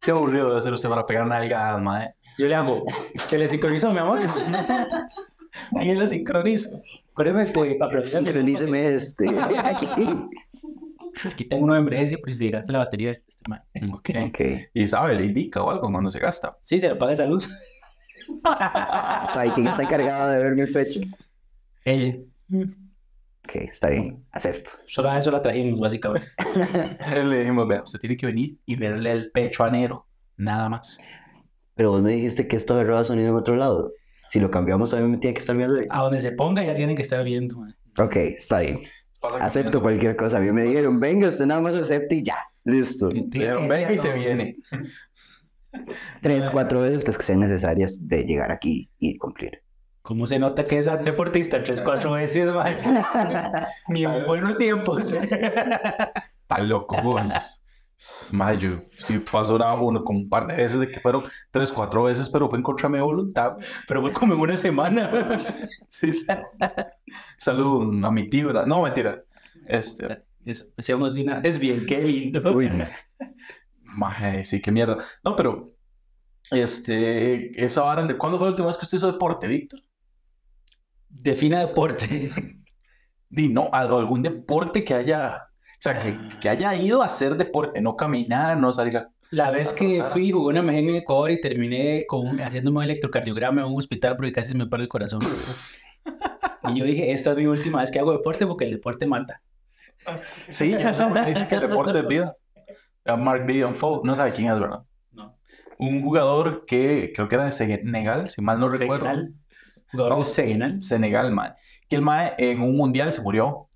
Qué aburrido debe ser usted para pegar nalgadas, mae. Yo le hago, ¿se le sincronizó, mi amor? Ahí lo sincronizo. Acuérdeme que para que Sincroníceme este. aquí tengo una emergencia por si se gasta la batería de este man. Ok. ok. Y sabe, le indica o algo cuando se gasta. Sí, se le apaga esa luz. ¿Sabe quién está encargado de ver mi pecho? Ella. Ok, está bien. Acepto. Solo a eso la trajimos, básicamente. Le dijimos, vea, usted tiene que venir y verle el pecho a Nero. Nada más. Pero vos me dijiste que esto agarraba sonido en otro lado. Si lo cambiamos, también me tiene que estar viendo. A donde se ponga ya tienen que estar viendo, man. Ok, está bien. Acepto cualquier cosa. A mí me dijeron, venga, usted nada más acepte y ya. Listo. Dijeron, venga y se viene. Tres, cuatro veces las que sean necesarias de llegar aquí y cumplir. ¿Cómo se nota que es deportista? Tres, cuatro veces, man. Ni en buenos tiempos. Está loco. Mayo, sí pasó una, uno, como un par de veces, de que fueron tres, cuatro veces, pero fue en contra de mi voluntad. Pero fue como en una semana. Sí, sí. Saludo a mi tío, ¿verdad? No, mentira. Este, Eso, una vez bien, qué lindo. Uy, maje, sí, qué mierda. No, pero, este, esa vara, ¿cuándo fue la última vez que usted hizo deporte, Víctor? Defina deporte. Di, no, algún deporte que haya, o sea, que, que haya ido a hacer deporte, no caminar, no salir. La vez que fui, jugué una emergencia en Ecuador y terminé con, haciéndome un electrocardiograma en un hospital porque casi me para el corazón. Y yo dije, esta es mi última vez que hago deporte porque el deporte mata. Sí, dice que el deporte es vida. Mark Dion Fowl, no sabe quién es, ¿verdad? No. Un jugador que creo que era de Senegal, si mal no recuerdo. Senegal. Jugador de Senegal. Senegal, man. Que el mae en un mundial se murió.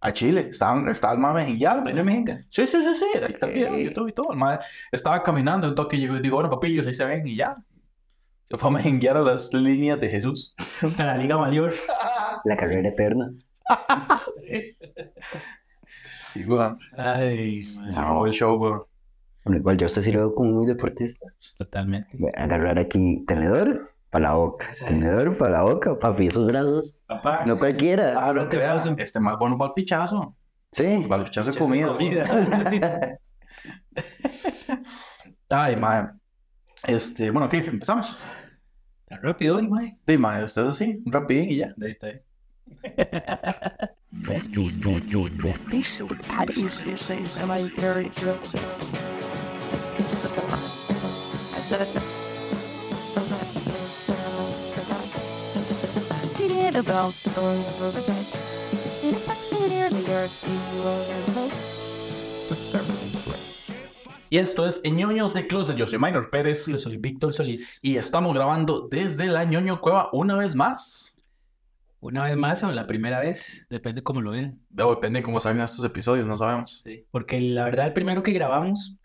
A Chile. Estaba, estaba el mae. Plena mejenga. Sí, sí, sí, sí. Ahí está el. YouTube y todo. El mae estaba caminando. Un toque llegó y digo, bueno, papillos, ahí se ven y ya. Se fue a mejenguear a las líneas de Jesús. A la Liga Mayor. La carrera eterna. Sí, weón. Ay, Se acabó el show, weón. Bueno, igual yo usted sí lo veo como muy deportista. totalmente. Voy a agarrar aquí tenedor para la boca. Tenedor para la boca, papi, esos brazos. Papá. No cualquiera. Ah, no te te veas. Este más bueno para el pichazo. Sí. Para el pichazo de comida. Comida. Ay. Este, bueno, ¿qué? Empezamos. Tan rápido, hoy, mae. Sí, mae, usted así, rapidín y ya. Ahí está. Y esto es ñoños de Closet. Yo soy Minor Pérez. Yo soy Víctor Solís. Y estamos grabando desde la ñoño cueva una vez más. Una vez más o la primera vez, depende cómo lo. Debo depende de cómo salgan estos episodios, no sabemos. Sí. Porque la verdad, el primero que grabamos,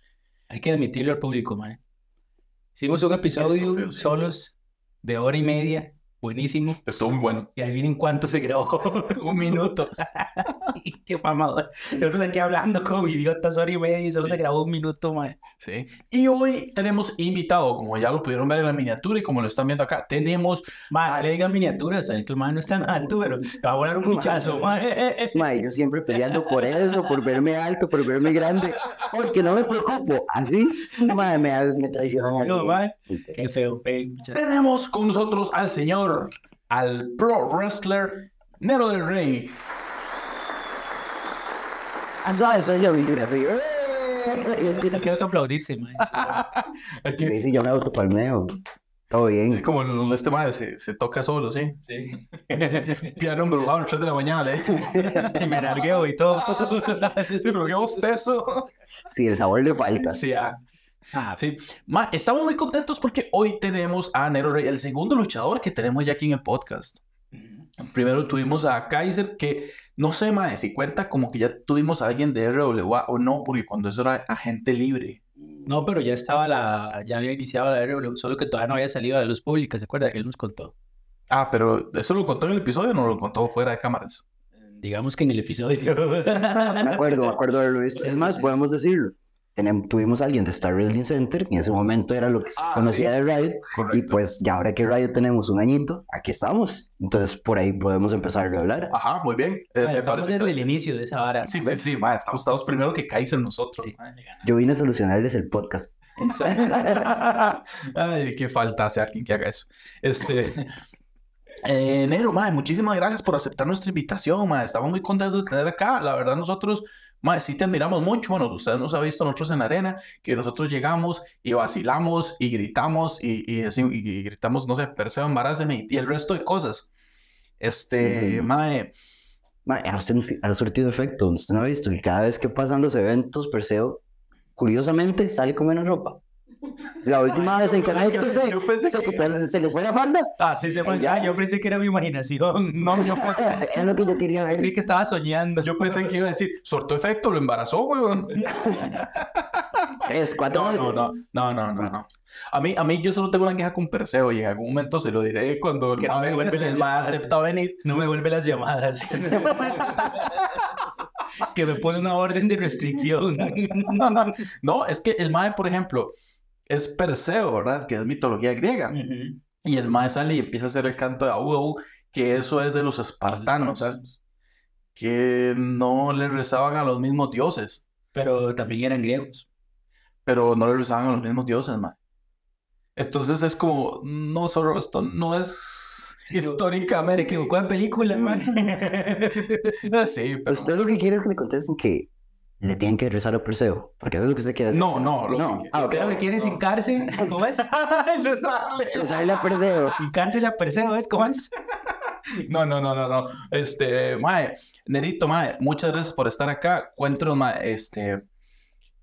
hay que admitirlo al público, mae. Hicimos un episodio Estúpido, sí. solos de hora y media, buenísimo. Estuvo muy bueno. Y adivinen cuánto se grabó. un minuto. Qué mamador. Nosotros aquí hablando como idiotas hora y media y solo se grabó un minuto, mae. Sí. Y hoy tenemos invitado, como ya lo pudieron ver en la miniatura y como lo están viendo acá, tenemos Mae, le digan miniaturas, que el no es tan alto, pero va a volar un mae. Mae, yo siempre peleando por eso, por verme alto, por verme grande. Porque no me preocupo. Así, mae, me, me traicionan. No, mae. Qué feo, Tenemos con nosotros al señor, al pro wrestler Nero del Rey. Ah, yo, quiero que aplaudirse. Aquí, Sí, sí, yo me autopalmeo. Todo bien. sí, como el- este madre se, se toca solo, sí. Sí. Piano embrujado a las 3 de la mañana, le Y me largueo y todo. Sí, pero qué bostezo. Sí, el sabor le falta. Sí, ah. Ah, Sí, Ma, estamos muy contentos porque hoy tenemos a Nero Rey, el segundo luchador que tenemos ya aquí en el podcast. Primero tuvimos a Kaiser, que no sé, ma, si cuenta como que ya tuvimos a alguien de RWA o no, porque cuando eso era agente libre. No, pero ya estaba la, ya había iniciado la RW, solo que todavía no había salido a la luz pública, ¿se acuerda? Que él nos contó. Ah, pero ¿eso lo contó en el episodio o no lo contó fuera de cámaras? Digamos que en el episodio. Me acuerdo, me acuerdo de Luis. Es más, podemos decirlo. Tenem- tuvimos a alguien de Star Wrestling Center, en ese momento era lo que se Ah, conocía sí. de Riot, y Correcto. pues ya ahora que Riot tenemos un añito, aquí estamos. Entonces por ahí podemos empezar a hablar. Ajá, muy bien. Eh, Bueno, estamos desde el excelente. inicio de esa vara. Sí, sí, sí, ma, estamos todos primero que Kaiser nosotros. Sí. ma. Yo vine a solucionarles el podcast. Ay, qué falta hace alguien que haga eso. Este. Eh, Nero, mae, muchísimas gracias por aceptar nuestra invitación, mae. Estamos muy contentos de tener acá. La verdad, nosotros, sí te admiramos mucho. Bueno, usted nos ha visto nosotros en la arena, que nosotros llegamos y vacilamos y gritamos y, y, así- y gritamos, no sé, Perseo, embarázame y el resto de cosas. Este, Ujú. mae, Ma, ha, ha surtido efecto. Usted no ha visto que cada vez que pasan los eventos, Perseo, curiosamente, sale con menos ropa. La última vez en Canal yo pensé se, que- se le fue la falda. Ah, sí, se fue. Ya. Ya, yo pensé que era mi imaginación. no, yo pensé, Es lo que yo quería ver. Creí que estaba soñando. yo pensé que iba a decir, sortó efecto, lo embarazó, weón. Tres, cuatro No, no, veces. no, no, no, no, no. A mí, a mí yo solo tengo una queja con Perseo y en algún momento se lo diré cuando el Que no mae me llamar. acepta venir. No me vuelve las llamadas. que me pone una orden de restricción. No, es que el mae, por ejemplo, es Perseo, ¿verdad? Que es mitología griega. Y el mae sale y empieza a hacer el canto de Au, que eso es de los espartanos. Que no le rezaban a los mismos dioses, Pero también eran griegos. pero no le rezaban a los mismos dioses, mae. Entonces es como, no, solo esto no es históricamente. Se equivocó de película, man. Sí, pero... Usted lo que quiere es que le contesten que le tienen que rezar a Perseo. Porque eso es lo que usted quiere hacer. No, no, lo No. que- Ah, ok. ¿Usted lo que quiere es hincarse? ¿Cómo es? Rezarle. Rezarle a Perseo. Hincarse la persona, ¿ves? ¿Cómo es? No, no, no, no, no. Este, Mae, Nerito, Mae, muchas gracias por estar acá. Cuéntanos, Mae, este...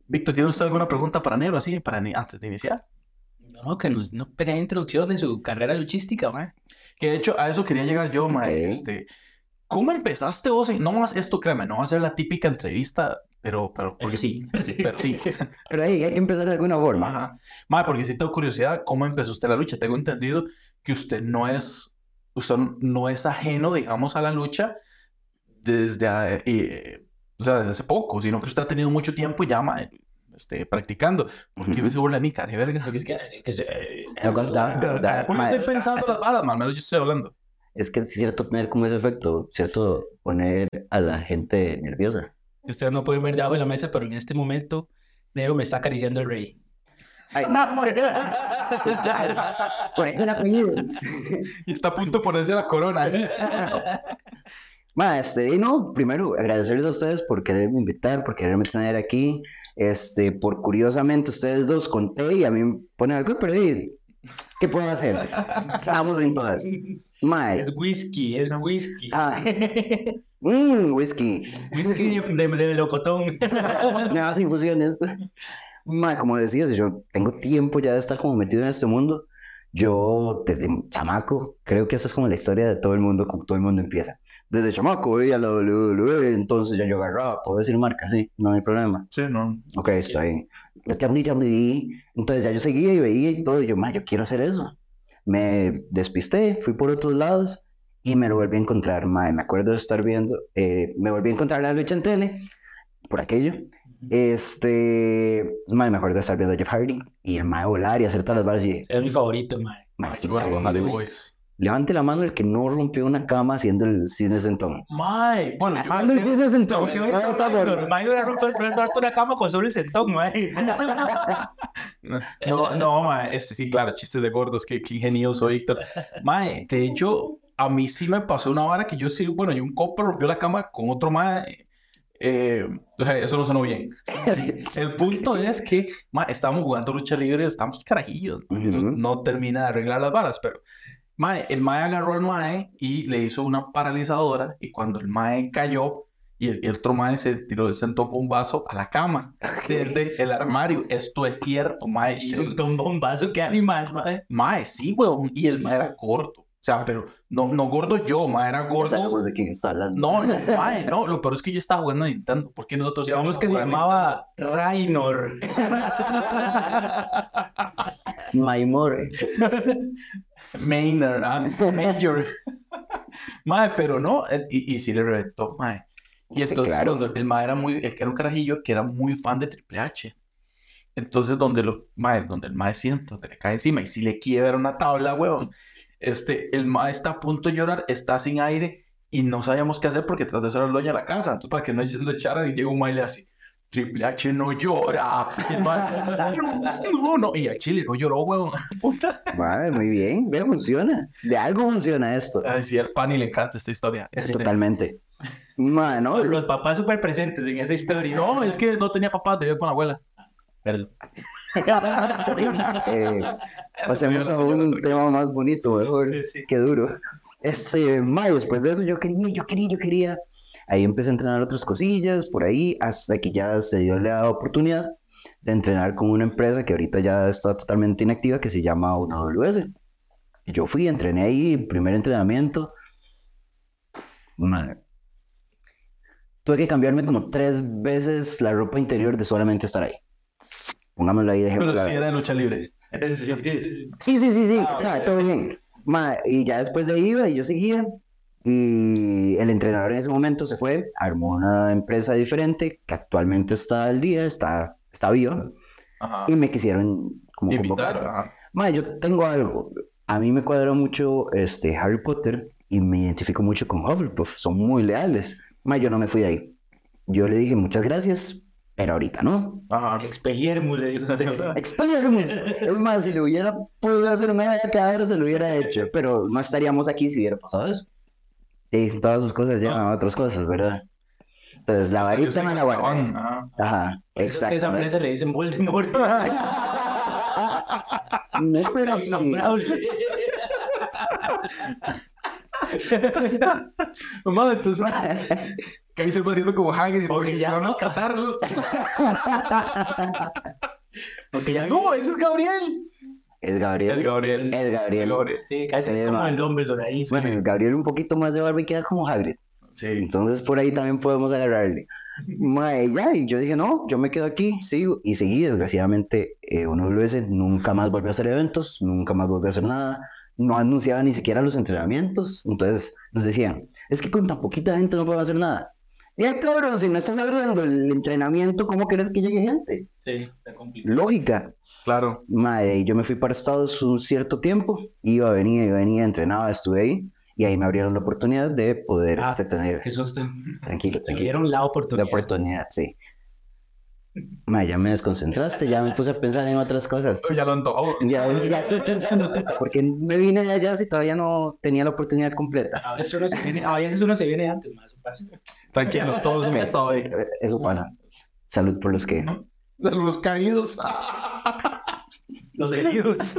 Víctor, ¿tiene usted alguna pregunta para Nero, así, para ni- antes de iniciar? No, que nos no pequeña introducción de su carrera luchística, man. Que de hecho, a eso quería llegar yo, Mae. Este, ¿cómo empezaste vos? No más esto, créeme, no va a ser la típica entrevista, pero, pero, porque sí. pero sí. Pero ahí hay que empezar de alguna forma. Ajá. Mae, porque sí tengo curiosidad, ¿cómo empezó usted la lucha? Tengo entendido que usted no es, usted no es ajeno, digamos, a la lucha desde, eh, eh, o sea, desde hace poco, sino que usted ha tenido mucho tiempo ya, mae, este, practicando. ¿Por qué Ujú. se burla de mí, cara? verga? Es que, No, no, no, no, ¿Cómo mae, estoy pensando las balas, man? Yo estoy hablando. Es que es cierto tener como ese efecto, cierto poner a la gente nerviosa. Ustedes no pueden ver debajo de la mesa, pero en este momento, Nero me está acariciando el rey. Ay, por eso el apellido. Y está a punto de ponerse la corona. ¿eh? Ma, este, y no, primero agradecerles a ustedes por quererme invitar, por quererme tener aquí, este, por curiosamente ustedes dos conté y a mí me ponen algo, pero ¿y ¿qué puedo hacer? Estamos en todas. Ma, Es whisky, es whisky. Ah. Mmm, whisky, whisky de, de, de melocotón. nuevas infusiones. Ma, como decías, yo tengo tiempo ya de estar como metido en este mundo. Yo, desde chamaco, creo que esta es como la historia de todo el mundo, como todo el mundo empieza. Desde chamaco veía la WWE, entonces ya yo agarraba, puedo decir marca, sí, no hay problema. Sí, no. Ok, está bien. La WWE, entonces ya yo seguía y veía y todo, y yo, ma, yo quiero hacer eso. Me despisté, fui por otros lados y me lo volví a encontrar, ma, me acuerdo de estar viendo, eh, me volví a encontrar la lucha en tele, por aquello. Este, ma, me acuerdo de estar viendo a Jeff Hardy y el ma volar y hacer todas las barras y, Es mi favorito, man. ma, sí, Bueno, Hardy. Boys. levante la mano el que no rompió una cama haciendo el cisne sentón. Mae, bueno, Haciendo el cisne sentón. No, no, roto roto una cama con solo el sentón, man. No, no, mae, este sí, claro, chistes de gordos, qué, qué ingenioso, Víctor. Mae, de hecho, a mí sí me pasó una vara que yo sí, bueno, y un copo rompió la cama con otro mae. Eh, o sea, eso no sonó bien. El punto es que, mae, estábamos jugando lucha libre, estábamos carajillos. mae, Eso Ujú. no termina de arreglar las varas, pero, mae, el mae agarró al mae y le hizo una paralizadora. Y cuando el mae cayó, y el, y el otro mae se tiró, se sentó con un vaso a la cama desde el armario. Esto es cierto, mae. Y un, bombazo que animal, man. Mae, sí, weón. Y el mae era gordo. O sea, pero no, no gordo yo, mae, era gordo. de quién está hablando. No, no, mae, no. Lo peor es que yo estaba jugando a Nintendo. ¿Por qué nosotros Digamos que se llamaba Rainor. Maimor. Maynard, ah, Major. mae, pero no. eh, Y, y sí le reventó, mae. Y Sí, entonces claro. cuando el mae era muy, el que era un carajillo que era muy fan de Triple H. Entonces, donde, lo, mae, donde el mae siente, donde le cae encima y si le quiebra una tabla, weón, este, el mae está a punto de llorar, está sin aire y no sabíamos qué hacer porque tras de ser el dueño de la casa. Entonces, para que no lo echaran y llega un mae y le hace, Triple H no llora. Y el mae, no, no, no. Y a Chile no lloró. Puta. Mae, muy bien, ve, funciona. De algo funciona esto. A decir, al Pani le encanta esta historia. Este, Totalmente. No, Los papás súper presentes en esa historia. No, es que no tenía papá, vivía con la abuela. Perdón. eh, pasemos a un tema más bonito, mejor. Sí. Qué duro. Este, mae, después de eso yo quería, yo quería, yo quería. Ahí empecé a entrenar otras cosillas por ahí hasta que ya se dio la oportunidad de entrenar con una empresa que ahorita ya está totalmente inactiva que se llama 1WS. Yo fui, entrené ahí, primer entrenamiento. Mae. Tuve que cambiarme como tres veces la ropa interior de solamente estar ahí. Pongámoslo ahí de ejemplo. Pero sí era de lucha libre. Sí, sí, sí, sí, Ah, o sea, todo bien. Ma, y ya después de ahí iba y yo seguía. Y el entrenador en ese momento se fue, armó una empresa diferente que actualmente está al día, está, está viva. Ajá. Y me quisieron como Invitar. convocar. Ma, yo tengo algo. A mí me cuadra mucho este, Harry Potter y me identifico mucho con Hufflepuff. Son muy leales. Ma, yo no me fui de ahí. Yo le dije muchas gracias, pero ahorita no. Ajá. Expelliarmus, le usted. Expelliarmus. Es más, si le hubiera podido hacer una medalla cadera, se lo hubiera hecho, pero no estaríamos aquí si hubiera pasado eso. Sí, todas sus cosas llevan a otras cosas, ¿verdad? Entonces, la varita me la en guardé. Azkaban, ajá. Ajá, esa exacto. empresa le dicen Voldemort. No, sí. Nombrados. Mamá, entonces, Kaiser va haciendo como Hagrid. Porque ya ya no no. rescatarlos. Porque ya No, eso es Gabriel. Es Es Gabriel. Gabriel. Es Gabriel. Gabriel. Sí, casi Sí, como el Dumbledore ahí. sí. Bueno, Gabriel un poquito más de barba y queda como Hagrid. Sí. Entonces, por ahí también podemos agarrarle. Mae, ya, y yo dije, no, yo me quedo aquí, sigo, y seguí, desgraciadamente, eh, uno lo dice, nunca más volvió a hacer eventos, nunca más volvió a hacer nada, no anunciaba ni siquiera los entrenamientos, entonces nos decían, es que con tan poquita gente no puedo hacer nada. Ya, cabrón, si no estás abriendo el entrenamiento, ¿cómo quieres que llegue gente? Sí, está complicado. Lógica. Claro. Mae, yo me fui para Estados un cierto tiempo, iba, venía, iba, venía, entrenaba, estuve ahí, y ahí me abrieron la oportunidad de poder Ah, este, tener, Qué susto. tranquilo, tranquilo. dieron la La oportunidad. oportunidad, sí. Ma, ya me desconcentraste, ya me puse a pensar en otras cosas. Ya lo antojó. Ya, ya estoy pensando, porque me vine de allá si todavía no tenía la oportunidad completa. A veces uno se viene, a veces uno se viene antes, más. Eso pasa. Tranquilo, todos hemos estado ahí. Eso pasa. Salud por los que. De los caídos. Los heridos.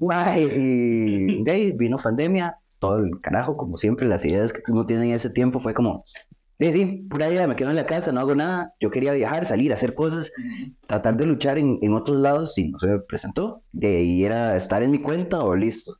Ma, y de ahí vino pandemia, todo el carajo, como siempre, las ideas que uno tiene en ese tiempo fue como, sí, sí, pura idea, me quedo en la casa, no hago nada. Yo quería viajar, salir, hacer cosas. tratar de luchar en, en otros lados y no se me presentó. De ahí era estar en mi cuenta o listo.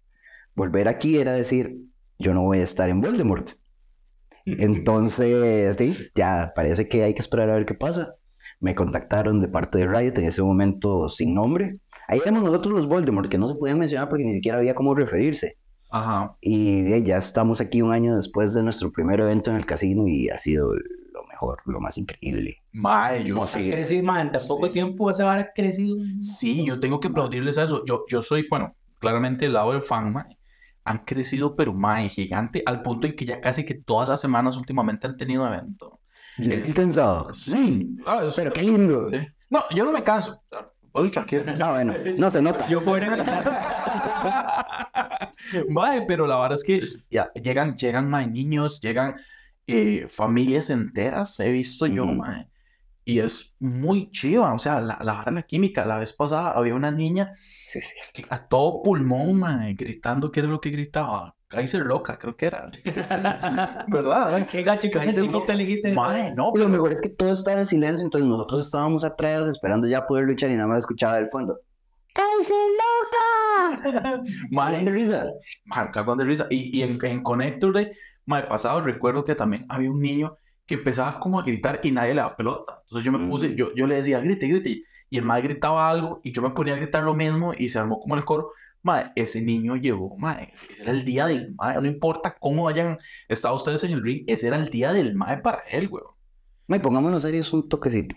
Volver aquí era decir, yo no voy a estar en Voldemort. Entonces, sí, ya parece que hay que esperar a ver qué pasa. Me contactaron de parte de Riot en ese momento sin nombre. Ahí éramos nosotros los Voldemort, que no se podían mencionar porque ni siquiera había cómo referirse. Ajá. Y ya estamos aquí un año después de nuestro primer evento en el casino y ha sido lo mejor, lo más increíble. Mae, yo sí. Crecí, man, en tan poco Sí. tiempo esa vara ha crecido. Sí, yo tengo que aplaudirles a eso. Yo, yo soy, bueno, claramente el lado del fan, mae. Han crecido, pero mae, gigante, al punto en que ya casi que todas las semanas últimamente han tenido evento. ¿Qué cansado? Sí, Ah, es- pero qué lindo. sí. No, yo no me canso. Puedo luchar, quiero. No, bueno, no se nota. Yo puedo Mae, pero la verdad es que ya llegan, llegan mae, niños, llegan eh, familias enteras, he visto yo, Ujú. mae. Y es muy chiva, o sea, la, la la química. La vez pasada había una niña Sí, sí. que a todo pulmón, mae, gritando, ¿qué era lo que gritaba? Kaiser loca, creo que era. ¿Verdad? Qué gacho que sí. quita le quita. Mae, no, Y lo mejor es que todo estaba en silencio, entonces nosotros estábamos atrás esperando ya poder luchar y nada más escuchaba del fondo. ¡Cállese loca! mae, de risa. Cagón de risa. Y, y en, en Connector Day, mae, pasado recuerdo que también había un niño que empezaba como a gritar y nadie le daba pelota. Entonces yo me puse, Mm. yo, yo le decía, grite, grite. Y el mae gritaba algo y yo me ponía a gritar lo mismo y se armó como el coro. Mae, ese niño llegó, mae, era el día del mae. No importa cómo hayan estado ustedes en el ring, ese era el día del mae para él, weón. Mae, pongámonos serios un toquecito.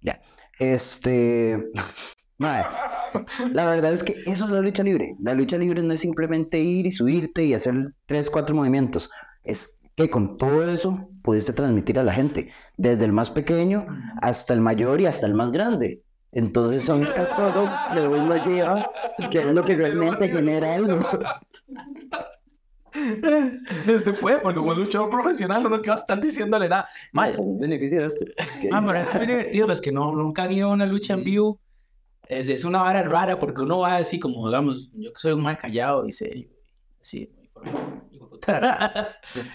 Ya. Este. Mae, la verdad es que eso es la lucha libre. La lucha libre no es simplemente ir y subirte y hacer tres, cuatro movimientos. Es que con todo eso pudiste transmitir a la gente, desde el más pequeño hasta el mayor y hasta el más grande. Entonces son todo que uno lleva, que es lo que realmente genera algo. Este puede, porque como luchador profesional uno que va a estar diciéndole nada. Mae, beneficio de esto. Ah, pero es muy divertido. Los que no, nunca han ido a una lucha en vivo, es, es una vara rara porque uno va así como, digamos, yo que soy un más callado y serio. Sí,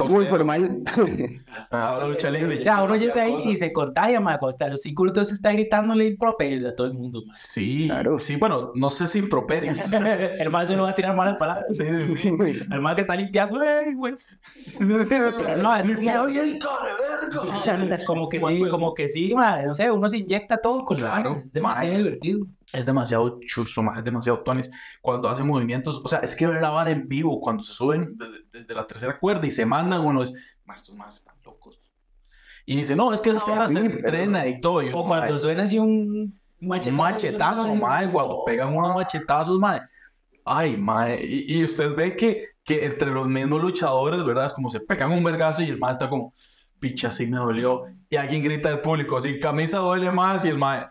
muy formal. Muy ah, la lucha libre. Ya, uno llega ahí y se contagia, cuando está- los cinco minutos está gritándole improperios a todo el mundo, ma. Sí, Claro. sí, bueno, no sé si improperios. El más no va a tirar malas palabras. Sí, sí, sí. El más que está limpiando, ey, güey. No, es- como que sí, como que sí, no sé, uno se inyecta todo con la Claro, vara, Es demasiado ma. divertido. Es demasiado chuzo, más, es demasiado tonis. Cuando hacen movimientos, o sea, es que ver la vara en vivo, cuando se suben desde, desde la tercera cuerda y se mandan, uno es, "Ma, estos más están locos. Y dice, no, es que esa vara se Sí, entrena y todo. Y yo, O cuando "Mae, suena así un machetazo. un machetazo, mae, cuando pegan unos machetazos, mae. Ay, mae. Y, y usted ve que, que entre los mismos luchadores, ¿verdad? Es como se pegan un vergazo y el mae está como, picha, sí me dolió. Y alguien grita del público, sin camisa duele más. Y el mae,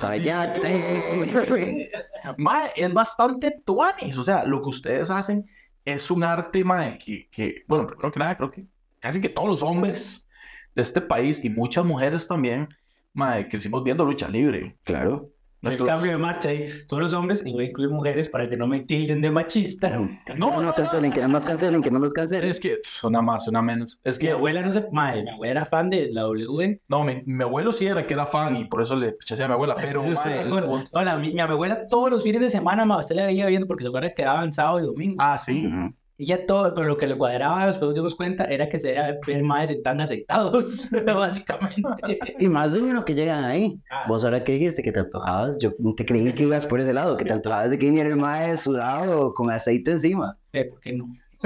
Cállate. mae, es bastante tuanis. O sea, lo que ustedes hacen es un arte, mae, que, que, bueno, primero que nada, creo que casi que todos los hombres de este país y muchas mujeres también, mae, crecimos viendo lucha libre. Claro. El cambio de marcha ahí. Todos los hombres, y voy a incluir mujeres para que no me tilden de machista. No, No, no, cancelen, que no nos cancelen, que no nos cancelen. Es que suena más, suena menos. Es Mi que, abuela no se. Madre, mi abuela era fan de la W. no, mi, mi abuelo sí era que era fan y por eso le pichase a mi abuela, pero el bueno, punto- hola, mi, mi abuela todos los fines de semana, ma, usted la veía viendo porque se acuerda que quedaban sábado y domingo. Ah, sí. Ujú. Y ya todo, pero lo que le cuadraba, después nos dimos cuenta, era que se era ver más tan aceitados, básicamente. Y más de uno que llegan ahí. Ah. Vos ahora que dijiste que te antojabas, yo te creí que ibas por ese lado, que te antojabas de que viniera el mae sudado con aceite encima. Eh, ¿Por qué no?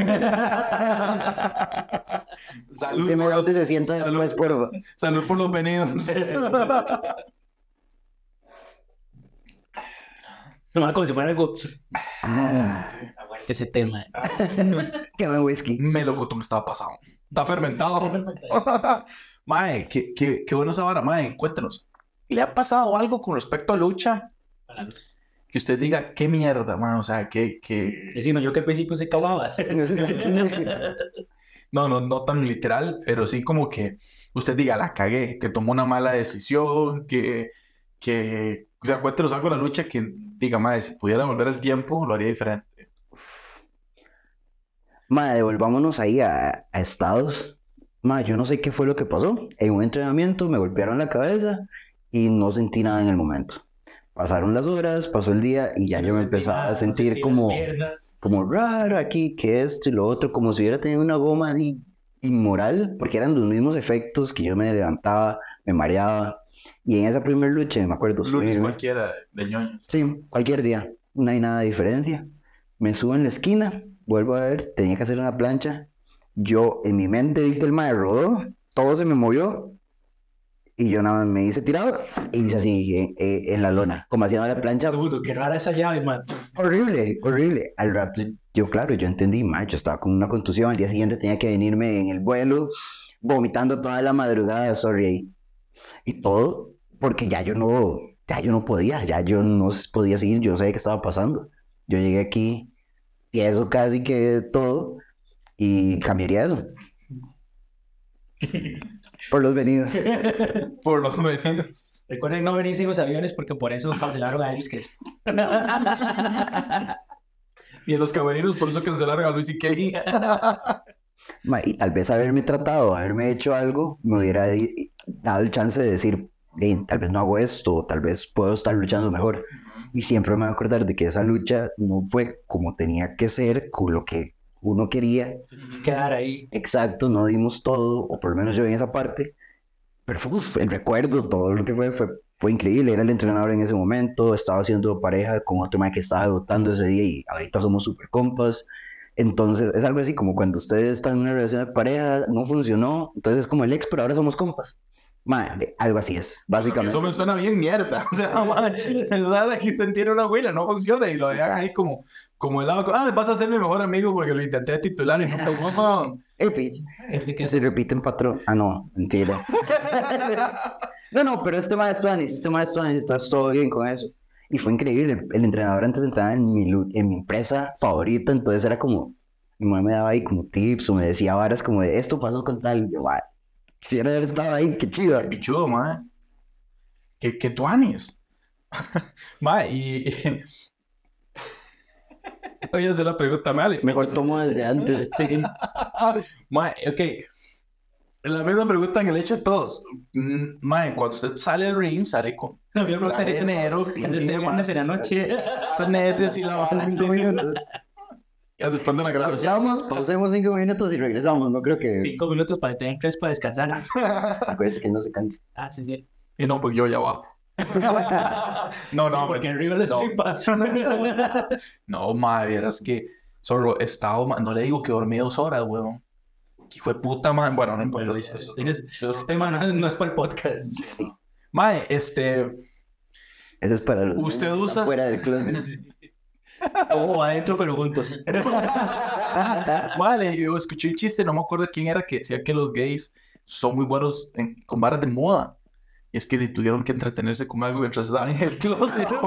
Salud, Que me por los, 60 después, por favor. salud por los venidos. No, como si fuera algo. Ah, Aguante ese tema. qué buen whisky. Melocotón estaba pasado. Está fermentado. mae, qué, qué, qué bueno esa vara, mae. Cuéntenos. ¿Le ha pasado algo con respecto a lucha? Que usted diga, qué mierda, mae. O sea, que, que... Sí, no, yo que al principio se cagaba. No, no, no tan literal, pero sí como que usted diga, la cagué, que tomó una mala decisión, que, que, o sea, cuéntenos algo de la lucha que diga, madre, si pudiera volver el tiempo, lo haría diferente. Mae, devolvámonos ahí a, a Estados. Mae, yo no sé qué fue lo que pasó. En un entrenamiento me golpearon la cabeza y no sentí nada en el momento. Pasaron las horas, pasó el día y ya yo me empezaba a sentir como, como raro aquí, que esto y lo otro, como si hubiera tenido una goma así inmoral, porque eran los mismos efectos que yo me levantaba, me mareaba. Y en esa primera lucha, me acuerdo, Lunes subirme- cualquiera de ñoños. Sí, cualquier día. No hay nada de diferencia. Me subo en la esquina, vuelvo a ver, tenía que hacer una plancha. Yo en mi mente vi que el mae rodó, todo se me movió. Y yo nada más me hice tirado y hice así eh, eh, en la lona, como haciendo la plancha. Segundo, qué rara esa llave, man. Horrible, horrible. Al rato, yo claro, yo entendí, mae, yo estaba con una contusión. Al día siguiente tenía que venirme en el vuelo, vomitando toda la madrugada, sorry. Y todo porque ya yo no, ya yo no podía, ya yo no podía seguir, yo no sabía qué estaba pasando. Yo llegué aquí y eso casi que todo y cambiaría eso. Por los venidos. Por los venidos. Recuerden no venir sin los aviones porque por eso cancelaron a Elvis Crespo. Y en los camerinos, por eso cancelaron a Luis y tal vez haberme tratado, haberme hecho algo, me hubiera dado el chance de decir, "Ey, tal vez no hago esto, tal vez puedo estar luchando mejor. Y siempre me voy a acordar de que esa lucha no fue como tenía que ser, con lo que uno quería. Quedar ahí. Exacto, no dimos todo, o por lo menos yo en esa parte. Pero fue, uf, el recuerdo, todo lo que fue, fue, fue increíble. Era el entrenador en ese momento, estaba haciendo pareja con otro man que estaba debutando ese día y ahorita somos super compas. Entonces, es algo así como cuando ustedes están en una relación de pareja, no funcionó, entonces es como el ex, pero ahora somos compas. Madre, algo así es, básicamente. Eso me suena bien mierda. O sea, madre, que usted tiene una huila, no funciona y lo dejan ahí como, como helado. Ah, vas a ser mi mejor amigo porque lo intenté titular y no te pitch, se repiten patrón. Ah, no, mentira. no, no, pero este maestro este maestro Anis, estás todo bien con eso. Y fue increíble. El entrenador antes entraba en mi, en mi empresa favorita, entonces era como, mi mamá me daba ahí como tips o me decía varas como de esto pasó con tal. Y yo, "Mae, quisiera haber estado ahí, qué chido. Qué pichudo, madre. Que, que tuanis. madre, y... y... Voy a hacer la pregunta mal. Mejor tomo desde antes. Sí. Mae, ok. La misma pregunta en el hecho de todos. Mm, Mae, cuando usted sale del ring, sale con No, yo no traje de enero, Desde viernes en la noche. Neces y la bala. Ya después de la grabación. Pausamos, pausemos cinco minutos y regresamos. No creo que. Cinco minutos para tener tres para descansar. Acuérdense que no se canse. Ah, sí, sí. Y no, porque yo ya va. No, no, porque arriba les no. No, madre, vieras que solo he estado, ma- no le digo que dormí dos horas, weón. Que fue puta, madre. Bueno, no importa, dice eso. Tienes- Este tema no, no es para el podcast. Sí. Mae, este, Eso es para los. ¿Usted usa? Fuera del closet. O adentro, pero juntos. Vale, yo escuché un chiste, no me acuerdo quién era, que decía que los gays son muy buenos en, con varas de moda. Y es que tuvieron que entretenerse con algo mientras estaban en el closet.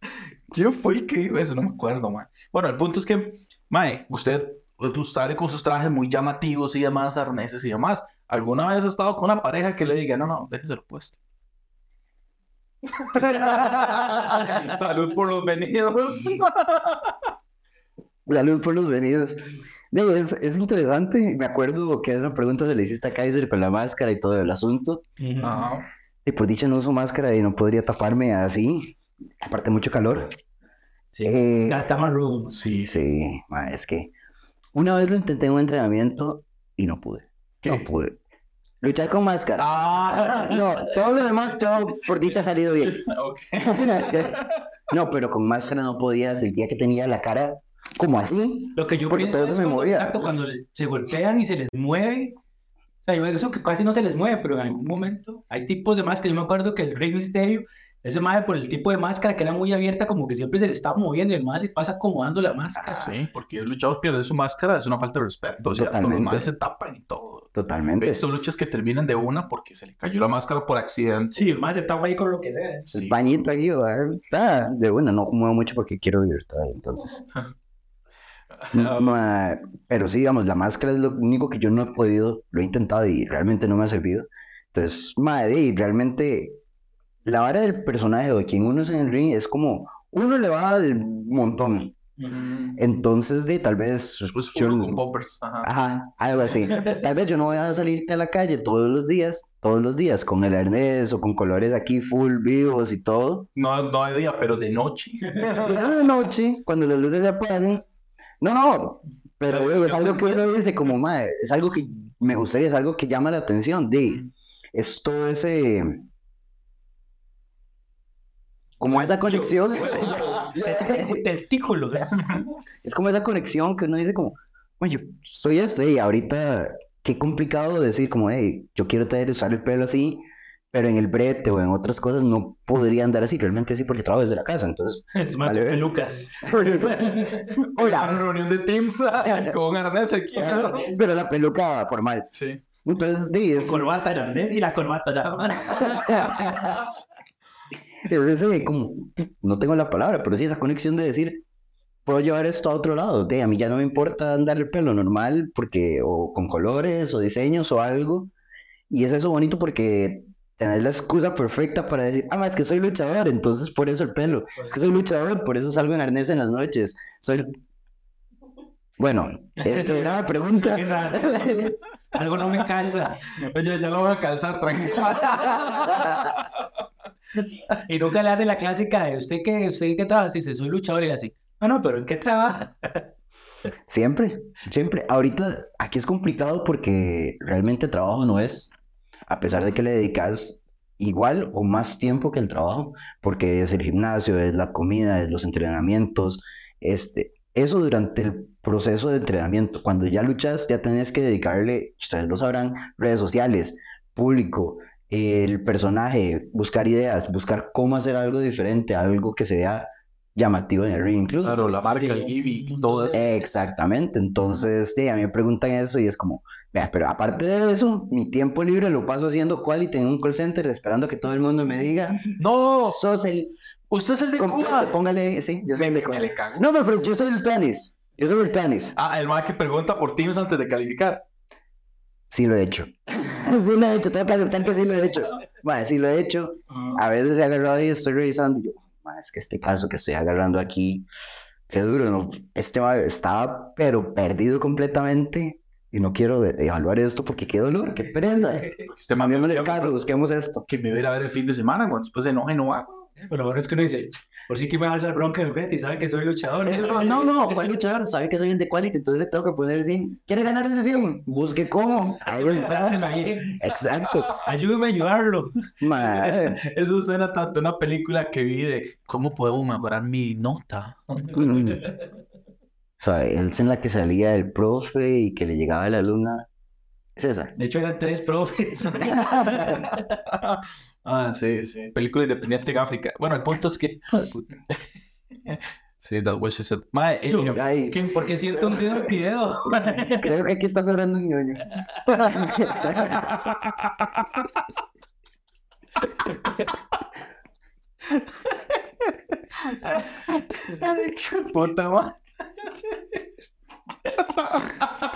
¿Quién fue el que dijo eso? No me acuerdo, man. Bueno, el punto es que, mae, usted, usted sale con sus trajes muy llamativos y demás, arneses y demás. ¿Alguna vez ha estado con una pareja que le diga, no, no, déjeselo puesto? Salud por los venidos. La luz por los venidos. Es, es interesante. Me acuerdo que esa pregunta se le hiciste a Kaiser con la máscara y todo el asunto. Ajá. Y por dicha no uso máscara y no podría taparme así. Aparte, mucho calor. Sí. Eh, Está más rudo. Sí, sí. sí, ma, es que una vez lo intenté en un entrenamiento y no pude. ¿Qué? No pude. Luchar con máscara. Ah, No, todo lo demás, todo por dicha ha salido bien. ok. No, pero con máscara no podía. Sentía que tenía la cara como así. Lo que yo Porque pienso todo es se movía. exacto, cuando les- se golpean y se les mueve. O sea, yo eso que casi no se les mueve, pero en algún momento hay tipos de máscara. Yo me acuerdo que el Rey Misterio, ese madre por el tipo de máscara que era muy abierta, como que siempre se le estaba moviendo y el madre le pasa acomodando la máscara. Sí, porque los luchadores pierden su máscara, es una falta de respeto. O sea, los Totalmente. madres se tapan y todo. Totalmente. visto luchas que terminan de una porque se le cayó la máscara por accidente. Sí, el madre estaba ahí con lo que sea. El Sí. pañito aquí, ¿verdad? está de bueno, no muevo mucho porque quiero vivir todavía, entonces. Ah, Ma- pero sí, digamos, la máscara es lo único que yo no he podido, lo he intentado y realmente no me ha servido. Entonces, madre, y realmente la vara del personaje o de quien uno es en el ring es como, uno le va al montón. mm, Entonces, de tal vez Pues yo- juro con poppers. Ajá. Ajá, algo así. Tal vez yo no voy a salir a la calle todos los días, todos los días, con el arnés o con colores aquí full vivos y todo. No, no de día, pero de noche. Pero de noche, cuando las luces se apagan, no, no, pero güey, es algo que uno dice como, madre, es algo que me gustaría, es algo que llama la atención, de, es todo ese, como esa conexión, Testículos. es como esa conexión que uno dice como, bueno, yo soy esto, y ahorita, qué complicado decir como, hey, yo quiero tener, usar el pelo así, pero en el brete o en otras cosas no podría andar así, realmente sí, porque trabajo desde la casa, entonces, Es más Vale. pelucas. Una reunión de Teams con arnés aquí. pero la peluca formal, Sí. entonces, sí, es... Corbata grande y la corbata más. Es ese como, no tengo la palabra, pero sí esa conexión de decir, puedo llevar esto a otro lado. De, a mí ya no me importa andar el pelo normal, porque, o con colores, o diseños, o algo. Y es eso bonito porque tenés la excusa perfecta para decir, ah, es que soy luchador, entonces por eso el pelo. Es que soy luchador, por eso salgo en arnés en las noches. Soy. Bueno, era la pregunta. Algo no me calza. Oye, ya lo voy a calzar, tranquilo. Y nunca le hace la clásica de usted que usted qué trabaja. Dice, soy luchador y así. No, no, pero ¿en qué trabaja? Siempre, siempre. Ahorita aquí es complicado porque realmente trabajo no es, a pesar de que le dedicas igual o más tiempo que el trabajo, porque es el gimnasio, es la comida, es los entrenamientos, este, eso durante el proceso de entrenamiento. Cuando ya luchas, ya tenés que dedicarle, ustedes lo sabrán, redes sociales, público, el personaje, buscar ideas, buscar cómo hacer algo diferente, algo que se vea llamativo en el ring incluso. Claro, la marca, el gimmick, todo eso. Exactamente, entonces sí, a mí me preguntan eso y es como, vea, pero aparte de eso, mi tiempo libre lo paso haciendo quality en un call center esperando que todo el mundo me diga, No, sos el... usted es el de Cuba. Póngale, sí, yo soy el de Me Cuba. le cago. No, pero, yo soy el tenis, yo soy el tenis. Ah, el man que pregunta por teams antes de calificar. Sí lo he hecho. sí lo he hecho, tengo que aceptar que sí lo he hecho. Sí lo he hecho. A veces he agarrado y estoy revisando y yo, "Ma, es que este caso que estoy agarrando aquí, qué duro, ¿no? Este ma estaba pero perdido completamente y no quiero evaluar esto porque qué dolor, qué pereza. Este Cambiémosle el caso, busquemos esto. que me viera a ver el fin de semana, cuando después se enoja y no va. Pero ahora es que uno dice, por si que me va a dar bronca en frente y sabe que soy luchador. No, no, ¿cuál luchador? Sabe que soy el de quality, entonces le tengo que poner 100. ¿Quiere ganar ese 100? Busque cómo. Ahí está. Exacto. Ayúdeme a ayudarlo. Eso suena tanto a una película que vi de cómo podemos mejorar mi nota. Mm. O sea, él es en la que salía el profe y que le llegaba la luna. Esa. De hecho, eran tres profes. ah, sí, sí. Película independiente en África. Bueno, el punto es que. sí, that was it. Mae, eh, Ay, ¿Qué? ¿Por qué siento un dedo en mi dedo? creo que aquí está sobrando un ñoño. qué puta ma.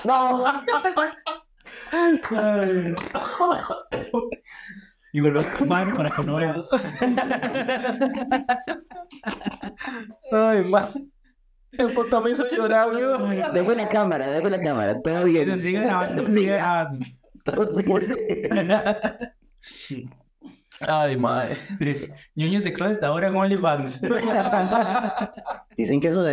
No. Y vuelvo a tomar para que no vea. Ay, ma. El puta me hizo llorar, weón. Dejo la cámara, dejo la cámara. Todo bien. Sigue grabando, sigue grabando. Ay, mae. Ñoños de Closet está ahora en OnlyFans. Dicen que eso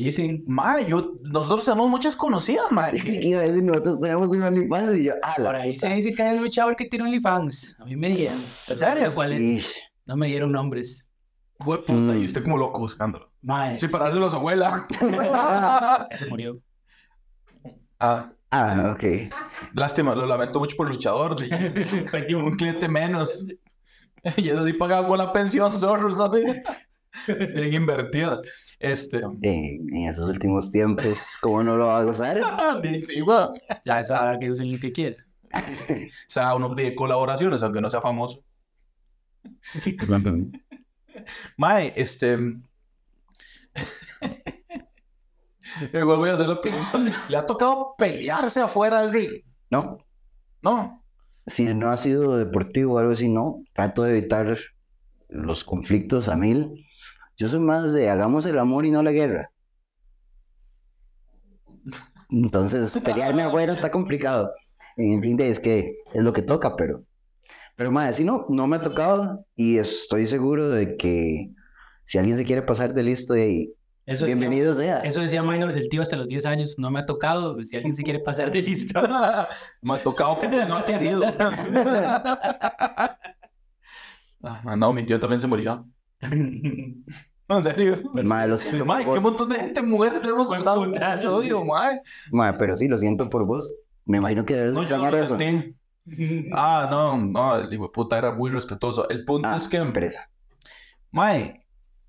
de Dicen. Mae, yo, nosotros tenemos muchas conocidas, mae. Iba a decir, nosotros tenemos un animal y yo, Por ala. ahí se dice que hay un luchador que tiene OnlyFans. A mí me dijeron. ¿En serio? ¿Cuál es? No me dieron nombres. Jue puta, Mm. y usted como loco buscándolo. Mae, Sí, para a su abuela. se murió. ah, Ah, ok. lástima, lo lamento mucho por el luchador. Un cliente menos. Y eso sí pagaba con la pensión, zorro, ¿sabes? Bien invertida. Este. En, en esos últimos tiempos, ¿cómo no lo va a gozar? Sí, va. Ya sabrá que usen lo que quiera. O sea, uno pide colaboraciones, aunque no sea famoso. Mae, este. Igual voy a hacer la pregunta. ¿Le ha tocado pelearse afuera del ring? No, No. si no ha sido deportivo o algo así, no. Trato de evitar los conflictos a mil. Yo soy más de hagamos el amor y no la guerra. Entonces, pelearme afuera está complicado. En fin, es que es lo que toca, pero. Pero, más si no, no me ha tocado y estoy seguro de que si alguien se quiere pasar de listo, ahí, Eso bienvenido sea. Decía, eso decía Minor del tío hasta los 10 años. No me ha tocado. Si alguien se quiere pasar de listo. Me ha tocado, pero no ha querido. Ah, no, mi tío también se murió. No, en serio. Mae, lo siento por qué montón de gente muerta hemos hablado un episodio, mae. Mae, pero sí, lo siento por vos. Me imagino que debes No, yo no eso. sentí. Ah, no, no, el hijo de puta era muy respetuoso. El punto Ah, es que, pereza. mae,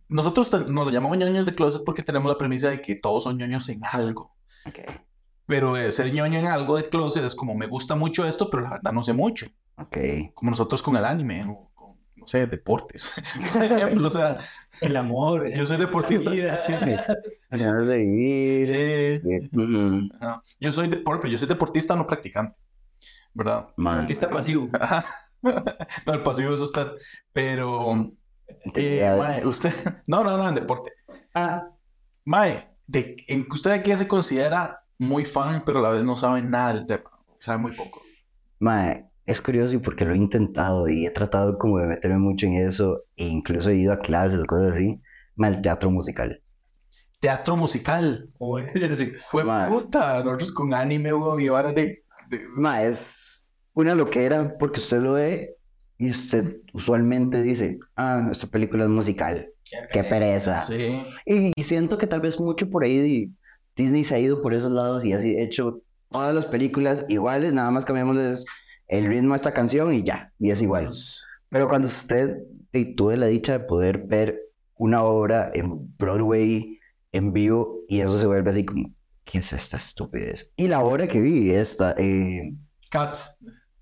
nosotros nos llamamos ñoños de closet porque tenemos la premisa de que todos son ñoños en algo. Pero eh, ser ñoño en algo de closet es como me gusta mucho esto, pero la verdad no sé mucho. ok. Como nosotros con el anime no sé, deportes. Por ejemplo, o sea, El amor. yo soy deportista. Sí. Sí. mm. Yo soy deporte, yo soy deportista, no practicante. ¿Verdad? Aquí está pasivo. No, el pasivo es usted. Pero, eh, mae, usted, no, no, no, en deporte. Ah, Mae, de, en, ¿usted quién se considera muy fan, pero a la vez no sabe nada del tema? Sabe muy poco. mae, es curioso y porque lo he intentado y he tratado como de meterme mucho en eso e incluso he ido a clases, cosas así. Mae, el teatro musical. Teatro musical. Fue Mae. puta, nosotros con anime, hubo y de, de- Mae, es una loquera porque usted lo ve y usted usualmente dice, ah, esta película es musical. Qué pereza. Sí. Y, y siento que tal vez mucho por ahí di- Disney se ha ido por esos lados y ha hecho todas las películas iguales, nada más cambiamos el ritmo de esta canción y ya, y es igual. Pero cuando usted y tuve la dicha de poder ver una obra en Broadway en vivo y eso se vuelve así como, ¿qué es esta estupidez? Y la obra que vi, esta, eh, Cats.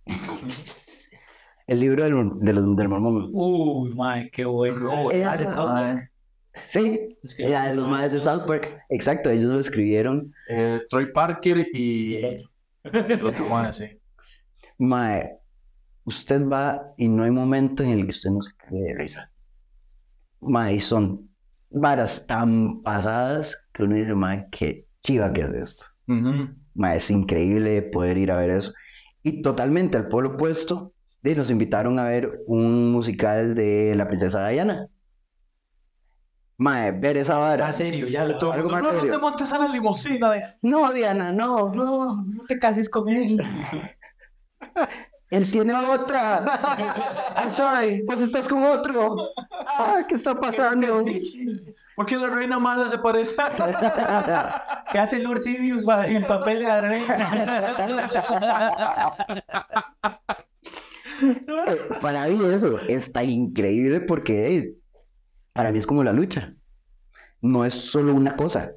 el libro del, del, del mormón. Uy, mae, qué bueno. Esa- Ah, de South Park. Sí, Es que- la de los madres de South Park. Exacto, ellos lo escribieron. eh, Troy Parker y el otro mae, sí. Mae, usted va y no hay momento en el que usted no se cague de risa. Mae, y son varas tan pasadas que uno dice, mae, qué chiva que es esto. Ujú. Ma, es increíble poder ir a ver eso. Y totalmente al polo opuesto, de, nos invitaron a ver un musical de La Princesa Diana. Mae, ver esa vara. Ah, serio, ya lo Algo más no, no te montes a la limusina. de- No, Diana, no. No, no te cases con él. Él tiene otra. I'm sorry, pues estás con otro. Ah, ¿qué está pasando? ¿Por qué la reina mala se parece? ¿Qué hace Lord Sidious en el papel de la reina? Para mí eso está increíble porque eh, para mí es como la lucha. No es solo una cosa.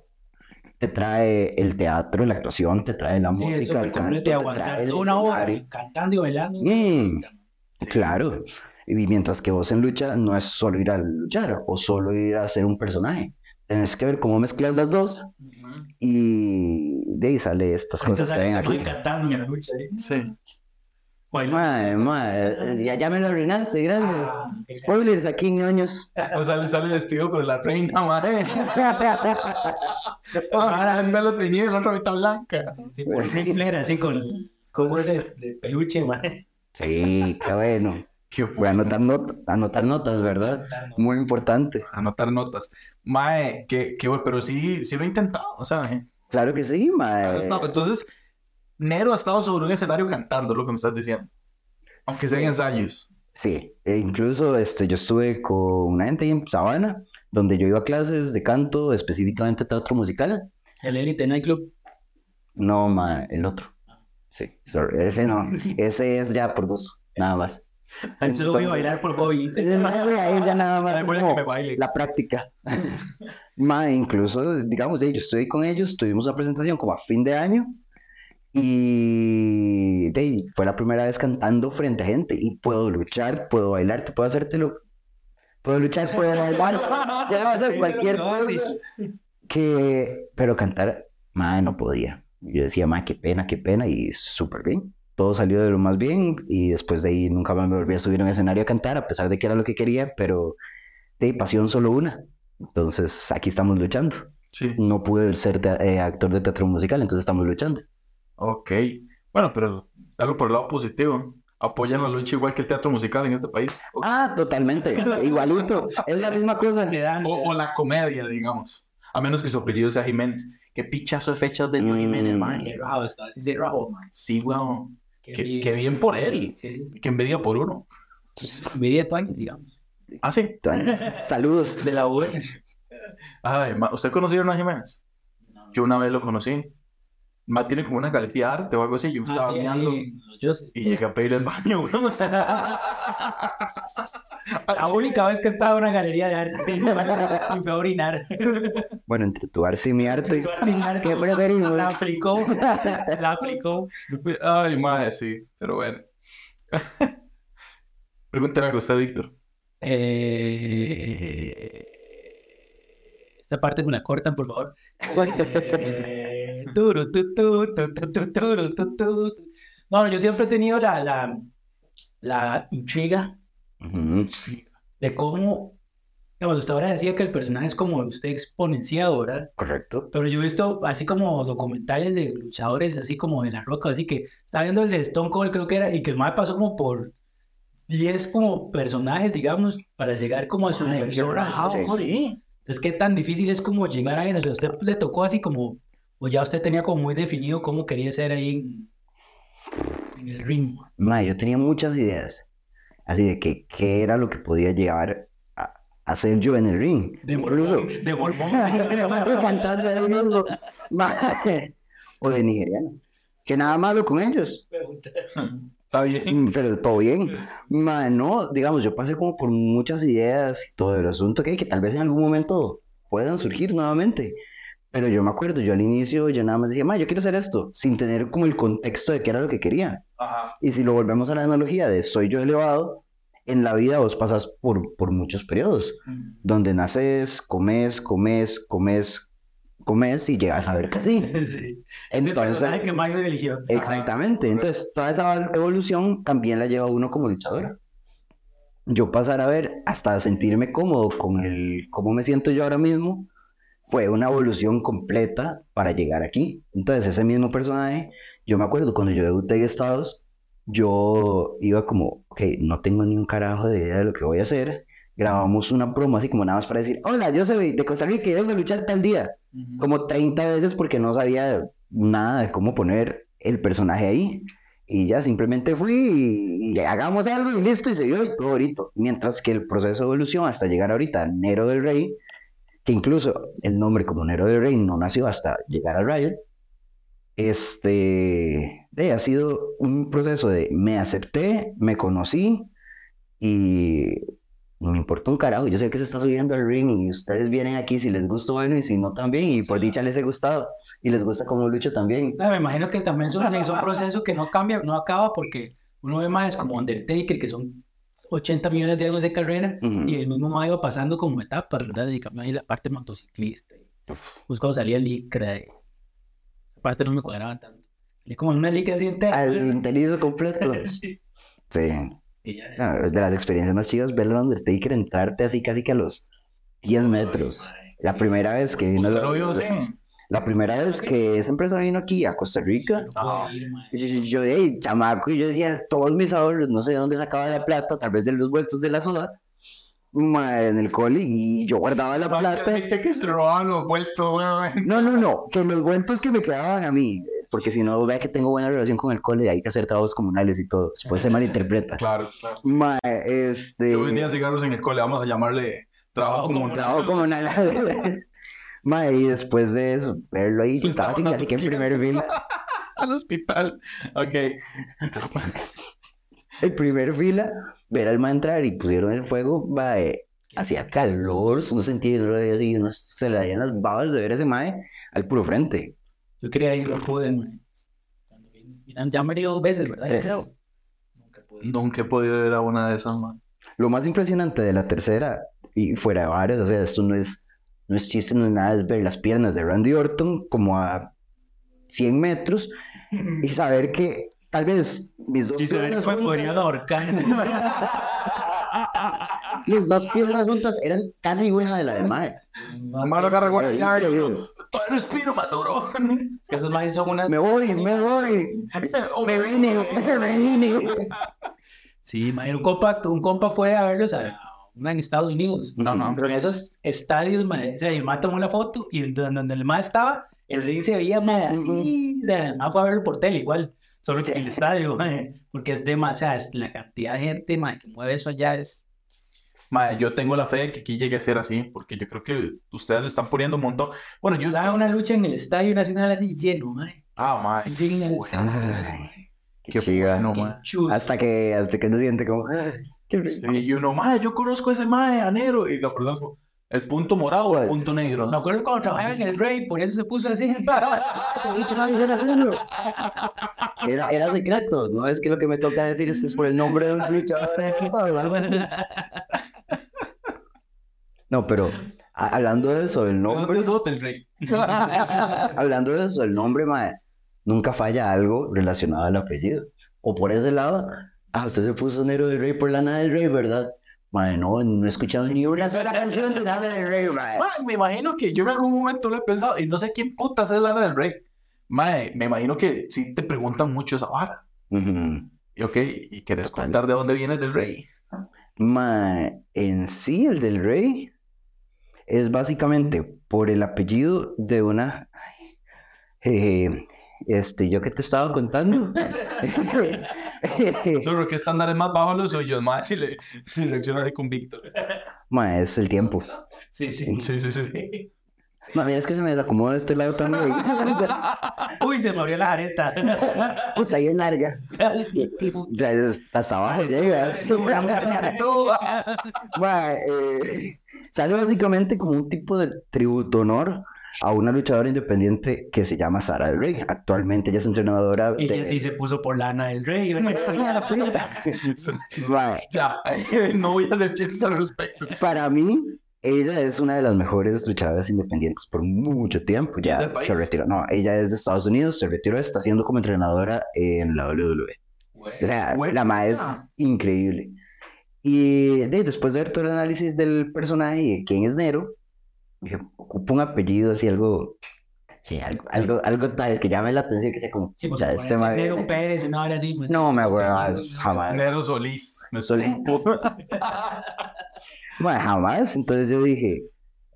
Te trae el teatro, la actuación, te trae la Sí, música, el canto, te trae una hora escenario. cantando y bailando. Mm, Claro. Y mientras que vos en lucha no es solo ir a luchar o solo ir a ser un personaje. Tenés que ver cómo mezclas las dos y de ahí sale estas cosas que ven aquí. Cantando en la lucha. ¿eh? Sí. Bailando. Madre, madre, ya, ya me lo arruinaste, grandes. Ah, Spoilers aquí en años. O sea, le sale vestido con la reina, madre. Ahora pelo teñido y la otra mitad blanca. Sí, por así con cosas de, de peluche, man. Sí, qué bueno. Qué Voy a anotar, not- anotar notas, ¿verdad? Muy importante. Anotar notas. Mae, que, que bueno, pero sí, sí lo he intentado, o sea, eh. Claro que sí, madre. estado- Entonces, Nero ha estado sobre un escenario cantando, lo que me estás diciendo. Aunque sean Sí. ensayos. Sí, e incluso este, yo estuve con una gente en Sabana, donde yo iba a clases de canto, específicamente teatro musical. El Elite Nightclub. No, ma, el otro. Sí, sorry, ese no. Ese es ya por gusto, nada más. Ahí solo voy a bailar por Bobby. Ahí ya nada más. como que me baile. la práctica. Ma, incluso, digamos, yo estuve con ellos, tuvimos una presentación como a fin de año y de, ahí, fue la primera vez cantando frente a gente y puedo luchar, puedo bailar, puedo hacértelo. Puedo luchar, puedo bailar, puedo hacer cualquier cosa que, pero cantar, madre, no podía. Yo decía, madre, qué pena, qué pena, y súper bien. Todo salió de lo más bien, y después de ahí nunca más me volví a subir a un escenario a cantar, a pesar de que era lo que quería, pero de pasión solo una. Entonces, aquí estamos luchando. Sí. No pude ser te- eh, actor de teatro musical, entonces estamos luchando. Ok. Bueno, pero algo por el lado positivo. Apoyan la lucha igual que el teatro musical en este país. Ah, totalmente, igualito, es la misma cosa. Se dan. o- o la comedia, digamos. A menos que su apellido sea Jiménez. Qué pichazo de fechas de Luis Mm. Jiménez, man. Qué raro está, raro, man. Sí, weón. Qué Qué, bien. qué bien por él. Sí. Qué envidia por uno. Viví de años, digamos. Ah, sí. Saludos. De la U. Ay, ¿usted conocieron a Jiménez? Yo una vez lo conocí. Ma tiene como una galería de arte o algo así. Yo me Ah, estaba sí, mirando ahí, Yo sé. y llegué a pedir el baño. La única vez que estaba en una galería de arte y fue a orinar. Bueno, entre tu arte y mi arte, ¿qué preferimos? La aplicó. La aplicó. Ay, madre, sí. Pero bueno. Pregúntale algo a usted, Víctor. Eh, Esta parte me la cortan, por favor. Eh. No, yo siempre he tenido la, la, la intriga de cómo, digamos, usted ahora decía que el personaje es como usted exponenciado, ¿verdad? Correcto. Pero yo he visto así como documentales de luchadores, así como de la roca, así que estaba viendo el de Stone Cold, creo que era, y que el mae pasó como por 10 como personajes, digamos, para llegar como a su Ay, Entonces, ¿qué tan difícil es como llegar a eso? ¿Usted le tocó así como, o ya usted tenía como muy definido cómo quería ser ahí en, en el ring? Ma, yo tenía muchas ideas, así de que qué era lo que podía llegar a, a ser yo en el ring. De Incluso. De mormón. cantando mismo. Mae, o de nigeriano. Que nada malo con ellos. Está bien. Mm, Pero todo bien. Ma, no, digamos, yo pasé como por muchas ideas y todo el asunto que, que tal vez en algún momento puedan surgir nuevamente. Pero yo me acuerdo, yo al inicio, yo nada más decía, ma, yo quiero hacer esto, sin tener como el contexto de qué era lo que quería. Ajá. Y si lo volvemos a la analogía de soy yo elevado, en la vida vos pasas por, por muchos periodos, donde naces, comes, comes, comes, comes y llegas a ver que sí. Sí. Es el Entonces, que más me eligió. Exactamente. Entonces, toda esa evolución también la lleva uno como luchador. Yo pasar a ver hasta sentirme cómodo con el cómo me siento yo ahora mismo fue una evolución completa para llegar aquí. Entonces, ese mismo personaje, yo me acuerdo cuando yo debuté en Estados, yo iba como, ok, no tengo ni un carajo de idea de lo que voy a hacer. Grabamos una promo así como nada más para decir, hola, yo soy de Costa Rica y a luchar tal día como 30 veces porque no sabía nada de cómo poner el personaje ahí. Y ya simplemente fui y, y hagamos algo y listo y se dio y todo bonito. Mientras que el proceso de evolución hasta llegar ahorita a Nero del Rey, que incluso el nombre como Nero del Rey no nació hasta llegar a Riot, este, eh, ha sido un proceso de me acepté, me conocí y me importa un carajo. Yo sé que se está subiendo al ring y ustedes vienen aquí si les gusta, bueno, y si no también. Y por dicha les he gustado y les gusta como lucho también. No, me imagino que también es un, es proceso que no cambia, no acaba porque uno ve más como Undertaker, que son 80 millones de años de carrera, y el mismo más iba pasando como etapas, ¿verdad? Dedicando ahí la parte motociclista. y, Pues cuando salía el licra, y esa parte no me cuadraba tanto. Y como una licra así entera. Al completo. Sí. Sí. No, de las experiencias más chivas, ver a Undertaker entrarte así casi que a los 10 metros. La primera vez que vino. ¿Usted la- lo vio así? La primera vez que esa empresa vino aquí a Costa Rica. Yo, yo, de chamaco, y yo decía, todos mis ahorros, no sé de dónde sacaba la plata, tal vez de los vueltos de la soda, ma, en el cole, y yo guardaba la plata. Viste que se robaban los vueltos. No, no, no, que los vueltos que me quedaban a mí, porque si no, vea que tengo buena relación con el cole, hay que hacer trabajos comunales y todo, después se malinterpreta. Claro, claro. Ma, este... Yo vendía cigarros en el cole, vamos a llamarle trabajo como Trabajo comunal. Ma, y después de eso, verlo ahí, yo estaba así, casi que en primer fila. Al hospital. Ok. el primer fila, ver al man entrar y pusieron el fuego, va, eh, hacía calor, uno sentía el rollo y uno se le daían las babas de ver a ese mae al puro frente. Yo quería ir, vine- vine- Ya me he ido dos veces, ¿verdad? Yo Es- creo. Nunca he podido ir a una de esas, man. Lo más impresionante de la tercera, y fuera de varios, o sea, esto no es, no es chiste, no es nada, es ver las piernas de Randy Orton como a 100 metros y saber que tal vez mis dos Y se ve piernas que me juntas- mis dos piernas juntas eran casi igual de la de mae. Agarra ya, yo yo- digo, Todavía respiro, maduro. Es que esos maíz son unas. Me voy, me voy. Me vine, me vine. Sí, mae, un compa, un compa fue a verlos a una en Estados Unidos. No, no. Pero en esos estadios, mae, o sea, el mae tomó la foto y el- donde, donde el mae estaba, el ring se veía, mae, así. O sea, el mae fue a verlo por tele igual. Solo que en el estadio, mae, porque es demasiado, es la cantidad de gente, mae, que mueve eso allá es. Mae, yo tengo la fe de que aquí llegue a ser así, porque yo creo que ustedes le están poniendo un montón. Bueno, yo Estaba una lucha en el estadio nacional así lleno, mae. Ah, mae. Lleno en el Ay, Qué mae. chus. Hasta que, hasta que uno siente como, ay, qué rico. Sí, y uno, mae, yo conozco a ese mae, anero. Y la persona es como, ¿el punto morado o el ¿Cuál? punto negro? Me acuerdo cuando trabajaba en el Rey, por eso se puso así. Era, era secreto, no es que lo que me toca decir es que es por el nombre de un luchador. No, pero hablando de eso, el ¿De nombre, Hotel Rey? hablando de eso, el nombre, mae, nunca falla algo relacionado al apellido. O por ese lado, ah, usted se puso Nero del Rey por Lana del Rey, ¿verdad? Mae, no, no he escuchado ni una sola canción de Lana del Rey. Mae, me imagino que yo en algún momento lo he pensado y no sé quién putas es Lana del Rey. Mae, me imagino que sí te preguntan mucho esa vara. Ujú. Y ok, ¿y quieres Total. contar de dónde viene del Rey? Mae, en sí, el del Rey es básicamente por el apellido de una. eh, este, yo que te estaba contando. Solo que estándares más bajos los suyos, mae, si, le, si reacciona así con Víctor. Ma, es el tiempo. Sí, sí. Sí, sí, sí. Ma, mira, es que se me desacomoda este lado también. Uy, se me abrió la jareta. Puta, ahí es larga. Ya hasta abajo llegas. Ma, eh, sale básicamente como un tipo de tributo honor a una luchadora independiente que se llama Sara del Rey. Actualmente ella es entrenadora Y de... ella sí se puso por lana del rey. Ya, no voy a hacer chistes al respecto. para mí, ella es una de las mejores luchadoras independientes por mucho tiempo. ¿Es Ya se retiró. No, ella es de Estados Unidos, se retiró, está haciendo como entrenadora en la WWE. O sea, Buena. la ma es increíble. Y de, después de ver todo el análisis del personaje y de quién es Nero, dije, ocupa un apellido así, algo, sí, algo, algo, algo tal que llame la atención, que sea como, Sí, ya, este ma- Nero Pérez, una hora así. Pues, No me acuerdo jamás. Nero Solís. Me Solís. Bueno, jamás. Entonces yo dije,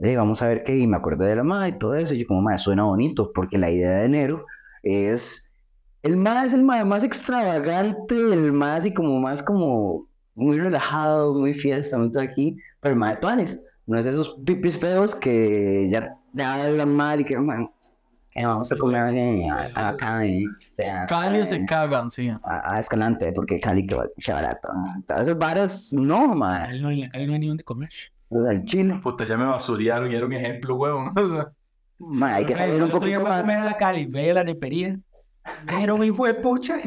"Eh, vamos a ver qué. Y me acordé de la madre y todo eso. Y yo, como, madre, suena bonito, porque la idea de enero es. El más es el mae más extravagante, el más y como más como muy relajado, muy fiesta, muy todo aquí. Pero el mae de Tuanes. No es esos pipis feos que ya, ya hablan mal y que, man, que vamos a comer eh, a- acá. eh". O sea, Cali se cagan, sí. a, a Escalante, porque Cali que va barato. Todas esas varas, no, man. Cali no, en la Cali no hay ni donde comer. El chile. Puta, ya me basurearon y era un ejemplo, huevón. Ma, hay que salir un poquito fui a comer más. a la Cali, fui a la nepería. Pero un hijo de pucha.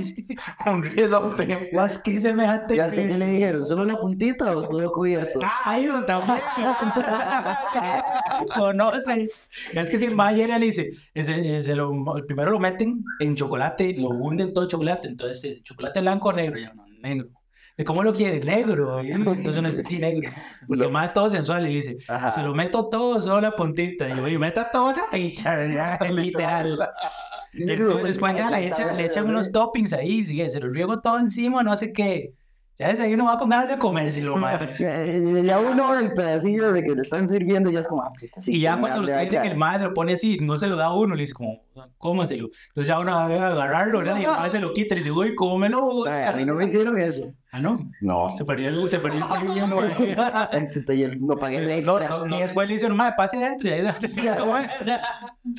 un rielote. Más que semejante. Ya sé que le dijeron, ¿solo la puntita o todo cubierto? Donde también. Conoces. Es que si el mae llega y dice, ese, ese lo, el primero lo meten en chocolate, lo hunden todo chocolate, entonces es chocolate blanco o negro, ya no, negro. ¿De cómo lo quiere? Negro. ¿eh? Entonces uno dice, sí, negro. Porque más es todo sensual y dice, Ajá. se lo meto todo, solo la puntita. Y yo, y meta todo esa picha, literal. Después, ya le echan, le echan unos toppings ahí, se los riego todo encima, no sé qué. Ya desde ahí uno va con ganas de comérselo, madre. Ya uno el pedacillo de que le están sirviendo ya es como... ah, sí, Y ya cuando lo ya. el madre lo pone así, no se lo da a uno, le dice como, cómaselo. Entonces ya uno va a agarrarlo, ¿verdad? Y el madre se lo quita y le dice, uy, cómelo. O sea, a mí no me hicieron eso. Ah, no. No. Se perdió el, se perdió el premio, no. No pagué el No, extra. no, y después le dicen, madre, pase adentro y ahí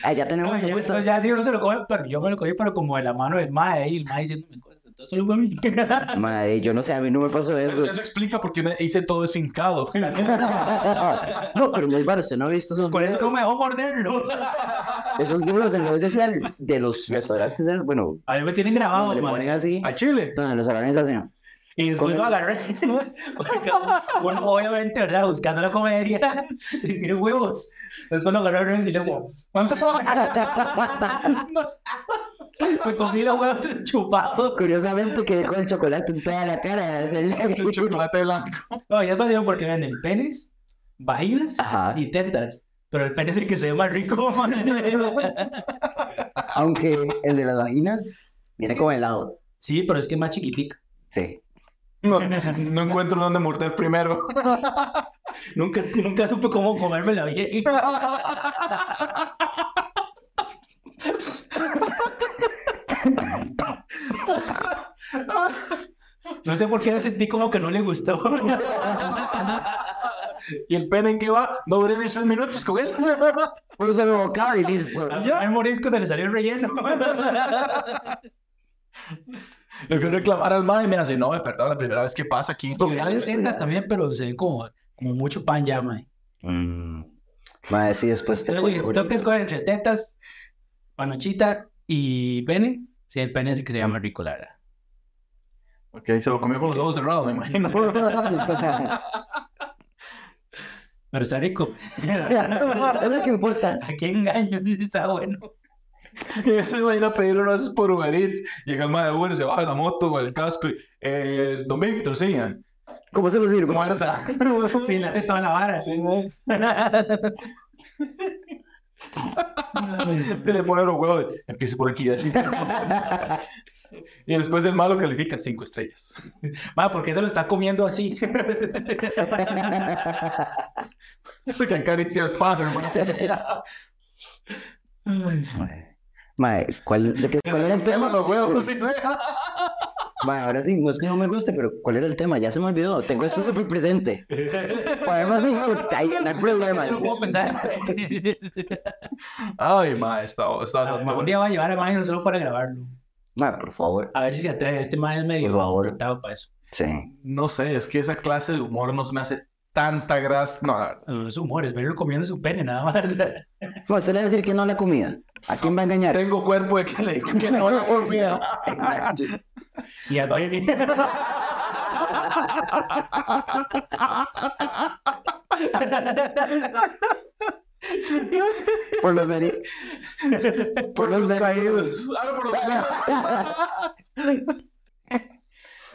Ah, ya tenemos Y después ya sí uno se lo come, pero yo me lo comí, pero como de la mano del madre ahí, el madre diciendo, me corta, entonces solo fue a mí. Madre, yo no sé, a mí no me pasó eso. Eso explica por qué me hice todo eso hincado. no, pero no hay bar, usted no ha visto esos Por eso me dejó morderlo. Esos videos en redes sociales de los restaurantes, es, bueno, A mí me tienen grabado, le madre. ponen así, Al chile. donde los agarran así. Y después lo agarré. Uno, obviamente, ¿verdad? Buscando la comedia. Y tiene huevos. Después lo agarraron y luego. Me comí los huevos chupados. Curiosamente quedé con el chocolate en toda la cara. es el- El chocolate blanco. No, ya es vacío porque venden penes, vaginas Ajá. y tetas. Pero el pene es el que se ve más rico. Aunque el de las vaginas viene como helado. Sí, pero es que es más chiquitica. Sí. No, no encuentro dónde morder primero. Nunca, nunca supe cómo comérmela bien. No sé por qué me sentí como que no le gustó. ¿Y el pene en qué va? No duré ni tres minutos con él. Pues se me bocaba y listo. Al morisco se le salió el relleno. Le fui a reclamar al mae y me hace, no, perdón, la primera vez que pasa aquí en Y hay setas también, pero se ven como, como mucho pan ya, mae. Mm. Madre, sí, después te tengo que escoger entre tetas, panochita y pene, sí, el pene es el que se llama rico, la verdad. Ok, se lo comió con los ojos cerrados, me imagino. Pero está rico. es lo que importa. ¿A qué engaño? Sí, Está bueno. Y ese se imagina pedir uno por Uber Eats. Llega el mae de Uber, se baja la moto con el casco y... Eh, don Víctor, sí. ¿Cómo se lo sirve? Muerta. Sí, le hace toda la vara. Sí, Y le pone los huevos. Empieza por aquí. así. y después el malo califica cinco estrellas. Ma, ¿por qué se lo está comiendo así? Porque acaricia el pan, hermano. Madre, ¿cuál, de qué- cuál era el Tema tema? los huevos. Mae, ahora sí, no es que no me guste, pero ¿cuál era el tema? Ya se me olvidó. Tengo esto súper presente. Podemos ir, ahí, no hay problema. No puedo pensar. Ay, ma, está, está bastante Un bueno. día va a llevar a Maino solo para grabarlo. Mae, por favor. A ver si se atreve. Este man es medio Por favor. para eso. Sí. No sé, es que esa clase de humor no se me hace tanta gracia. No, la verdad. No es humor, es verlo comiendo su pene, nada más. Bueno, usted le va a decir que no la comida. ¿A quién va a engañar? Tengo cuerpo de que le digo que no comida. Exacto. Y al baile. Por los veri- Por los caídos. Ah, por los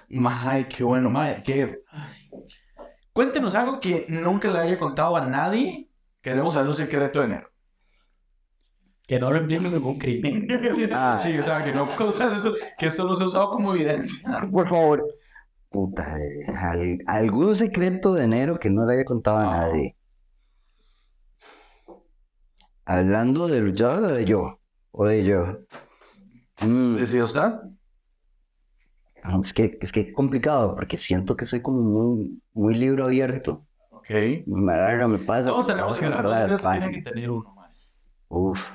Mae, qué bueno, mae, qué. Cuéntenos algo que nunca le haya contado a nadie. Queremos saber un secreto de enero. Que no lo implique ningún crimen. Ah, Sí, o sea, que no puedo usar eso, que esto no se ha usado como evidencia. por favor. Puta, eh, al- algún secreto de enero que no le haya contado a Ah. nadie. Hablando del yo o de yo. O de yo. Mm, ¿Decía usted? no, es que es que es complicado porque siento que soy como muy, muy libro abierto. Ok. Me agarra, me pasa. Todos tenemos que me hablar, agarra, tienen que tener uno, mae. Uf.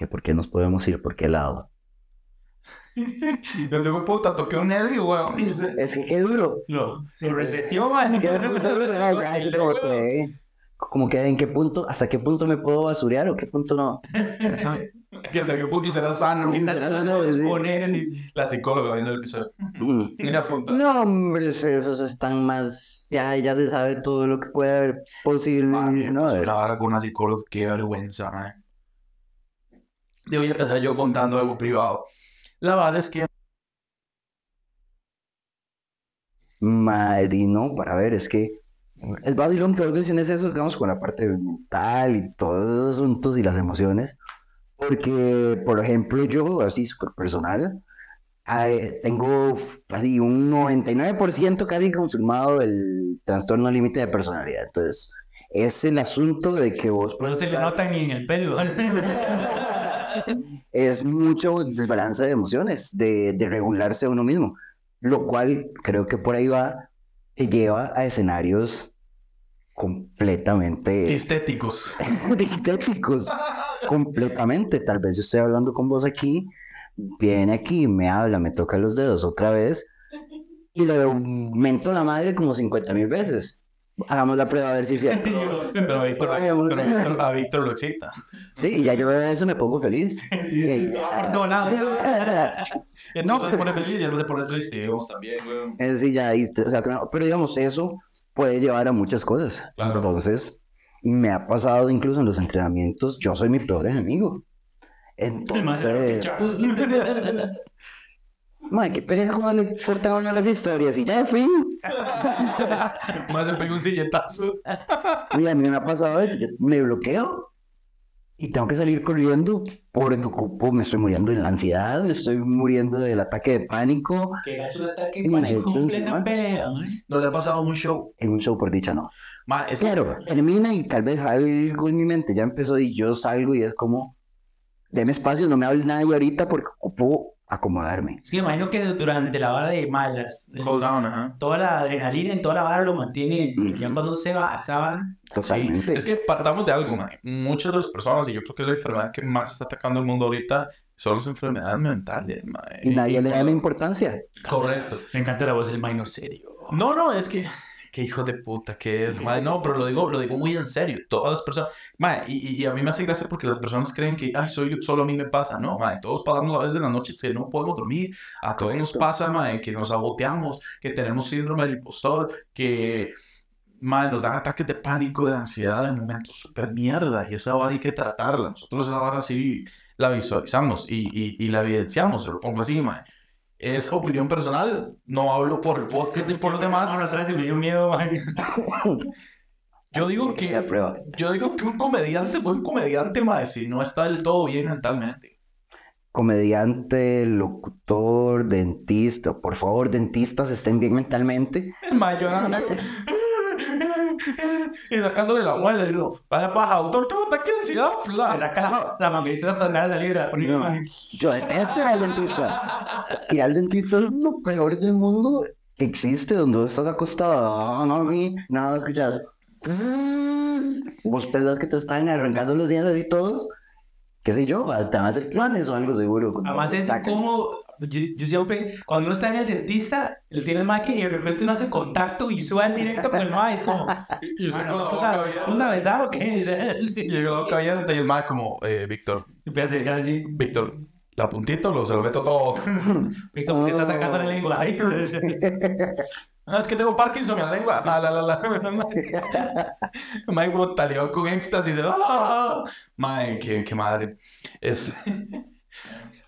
Que por qué nos podemos ir por qué lado. Yo tengo puta, toqué un nervio, weón. Es que qué duro. Lo, lo reseteó, man. Como que- en qué punto, hasta qué punto me puedo basurear o qué punto no. Que hasta qué punto será sano. Poner en La psicóloga viendo el episodio. Mm. Mira, punta. No, hombre, esos están más. Ya, ya se sabe todo lo que puede haber posible. Ay, ¿no? pues, una vara con una psicóloga, qué vergüenza, mae. Voy a empezar yo contando algo privado. La verdad es que Madre, no, para ver, es que es vacilón que vos menciones eso, digamos, con la parte mental y todos esos asuntos y las emociones. Porque, por ejemplo, yo, así súper personal, eh, tengo así un 99% casi consumado el trastorno límite de personalidad. Entonces, es el asunto de que vos Pero se le nota ni en el pelo. es mucho desbalance de emociones, de, de regularse a uno mismo, lo cual creo que por ahí va, te lleva a escenarios completamente estéticos. estéticos, completamente. Tal vez yo estoy hablando con vos aquí, viene aquí, me habla, me toca los dedos otra vez y le mento la madre como 50 mil veces. Hagamos la prueba a ver si es cierto. Pero a Víctor, pero Víctor- a Víctor lo excita. Sí, y ya yo veo eso me pongo feliz. Sí. No, nada. No, se pone feliz y él se pone triste. Vos también, weón. Es decir, ya, ahí, o sea, pero digamos, eso puede llevar a muchas cosas. Claro. Entonces, me ha pasado incluso en los entrenamientos, yo soy mi peor enemigo. Entonces, madre, qué pereza cuando le sueltan a uno las historias y ya, fin. Más se pega un silletazo. Y a mí me ha pasado, yo me bloqueo y tengo que salir corriendo porque ocupo, me estoy muriendo de la ansiedad, me estoy muriendo del ataque de pánico Que gacho el ataque para entonces, completa man. pelea. ¿No te ha pasado un show? en un show por dicha no. Ma, es Claro, termina y tal vez algo en mi mente ya empezó y yo salgo y es como, deme espacio, no me hable nadie ahorita porque ocupo acomodarme. Sí, imagino que durante la vara de malas, Cool down, ajá. toda la adrenalina en toda la vara lo mantiene. Ujú. Ya cuando se va, se van. Totalmente. Sí, es que partamos de algo, man. Muchas de las personas, y yo creo que es la enfermedad que más está atacando el mundo ahorita, son las enfermedades mentales, man. Y nadie le da la importancia. Correcto. Me encanta la voz del minor serio. No, no, es que... Qué hijo de puta que es, madre. No, pero lo digo, lo digo muy en serio. Todas las personas... Madre, y, y- a mí me hace gracia porque las personas creen que, ay, soy yo, solo a mí me pasa. No, madre. Todos pasamos a veces en las noches que no podemos dormir. A todos nos pasa, madre, que nos saboteamos, que tenemos síndrome del impostor, que... Madre, nos dan ataques de pánico, de ansiedad en momentos súper mierda. Y esa vara hay que tratarla. Nosotros esa sí la visualizamos y, y, y la evidenciamos. Se lo pongo así, madre. Es opinión personal. No hablo por el podcast ni por los demás. Ahora otra vez me dio miedo. Yo digo que, yo digo que un comediante, buen comediante, si no está del todo bien mentalmente. Comediante, locutor, dentista, por favor, dentistas estén bien mentalmente. El mayor y sacándole la muela. Y digo, vaya paja, doctor, ¿qué bota aquí ansiedad? Le saca la, la manguerita satanás de salir. la pone- No, yo detesto ir al dentista. Ir al dentista es lo peor del mundo que existe, donde estás acostado, no, ni nada, escuchas. Vos pensás que te están arrancando los dientes y todos, qué sé yo, hasta van a hacer planes o algo seguro. Además es como, yo, yo siempre, cuando uno está en el dentista, él tiene el maque y de repente uno hace contacto y sube al directo con el mae, es como, Y usted la ¿vamos a, ¿vamos a besar o qué? Y llegó la el más como, eh, Víctor, Empieza a decir así, Víctor, ¿la puntita lo, se lo meto todo? Víctor, ¿por qué está sacando la lengua? Ay, Ah, es que tengo Parkinson en la lengua. La, la, la. Como talión con éxtasis. ¡Ah! Mae, qué, qué madre. Es...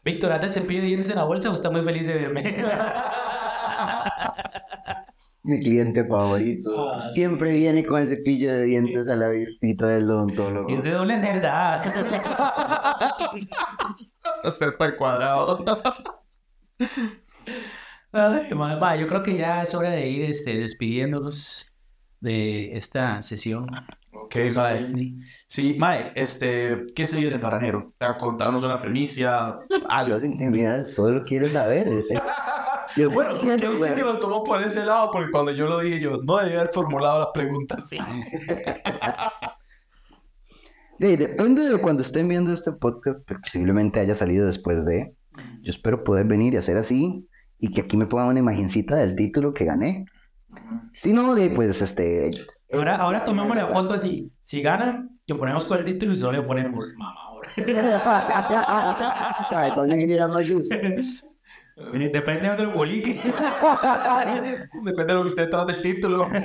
Víctor, ¿anda el cepillo de dientes en la bolsa o está muy feliz de verme? Mi cliente favorito. Ah. Siempre viene con el cepillo de dientes a la visita del odontólogo. ¿Y es de es verdad? Hacer para el cuadrado. Ay, ma- ma, yo creo que ya es hora de ir este, despidiéndonos de esta sesión. Ok, mae. Sí, Mae, este, ¿qué se viene para enero? A contarnos una primicia, algo. Las intimidades, solo quiero saber. Yo, Bueno, que un chico lo tomó por ese lado, porque cuando yo lo dije, yo no debía haber formulado la pregunta así. Sí, depende de cuando estén viendo este podcast, pero posiblemente haya salido después de. Yo espero poder venir y hacer así y que aquí me pongan una imagencita del título que gané. Si no, de, pues este. Ahora, ahora tomemos la foto así. Si gana, le ponemos todo el título y solo le ponemos mamá ahora. Depende de otro bolique. Depende de lo que esté detrás del título.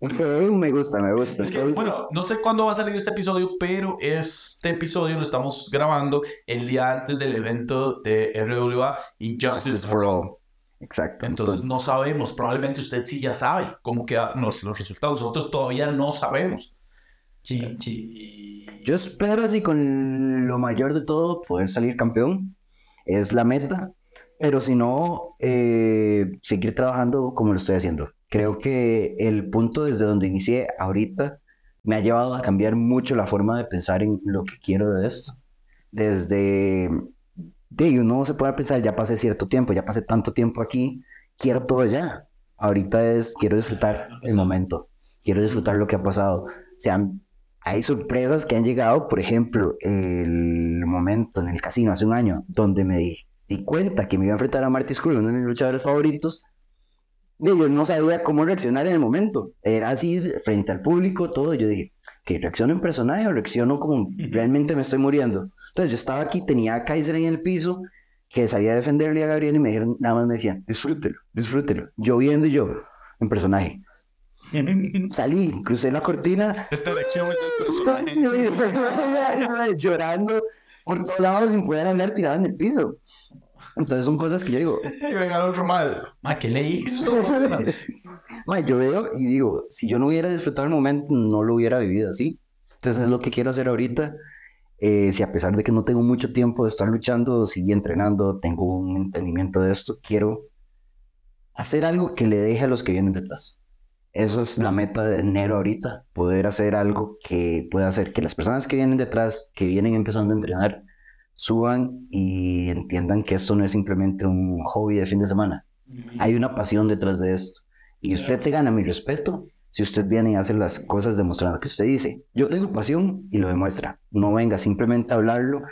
Me gusta, me gusta. Es que, bueno, no sé cuándo va a salir este episodio, pero este episodio lo estamos grabando el día antes del evento de RWA Injustice Justice for for All. Exacto. Entonces no sabemos, probablemente usted sí ya sabe cómo quedan los, los resultados, nosotros todavía no sabemos. Sí, sí. Yo espero así con lo mayor de todo poder salir campeón. Es la meta. Pero si no, eh, seguir trabajando como lo estoy haciendo. Creo que el punto desde donde inicié ahorita me ha llevado a cambiar mucho la forma de pensar en lo que quiero de esto. Desde, de uno se puede pensar, ya pasé cierto tiempo, ya pasé tanto tiempo aquí, quiero todo ya. Ahorita es, quiero disfrutar el momento, quiero disfrutar lo que ha pasado. Sean hay sorpresas que han llegado, por ejemplo, el momento en el casino hace un año, donde me di, di cuenta que me iba a enfrentar a Marty Scurll, uno de mis luchadores favoritos. Y yo no sabía cómo reaccionar en el momento. Era así, frente al público, todo. Yo dije, que reacciono en personaje o reacciono como realmente me estoy muriendo. Entonces yo estaba aquí, tenía a Kaiser en el piso, que salía a defenderle a Gabriel y me dijeron, nada más me decían, disfrútelo, disfrútelo. Yo viendo y yo, en personaje. Salí, crucé la cortina Esta elección es del personaje. llorando por todos lados sin poder hablar tirado en el piso. Entonces son cosas que yo digo, Y venga el otro mal. Ma, ¿qué le hizo? "Ma, yo veo y digo, si yo no hubiera disfrutado el momento, no lo hubiera vivido así. Entonces es lo que quiero hacer ahorita. Eh, si a pesar de que no tengo mucho tiempo de estar luchando, seguí entrenando, tengo un entendimiento de esto, quiero hacer algo que le deje a los que vienen detrás. Eso es la meta de enero ahorita, poder hacer algo que pueda hacer que las personas que vienen detrás, que vienen empezando a entrenar, suban y entiendan que esto no es simplemente un hobby de fin de semana. Hay una pasión detrás de esto. Y usted se gana mi respeto si usted viene y hace las cosas demostrando que usted dice, yo tengo pasión y lo demuestra. No venga simplemente a hablarlo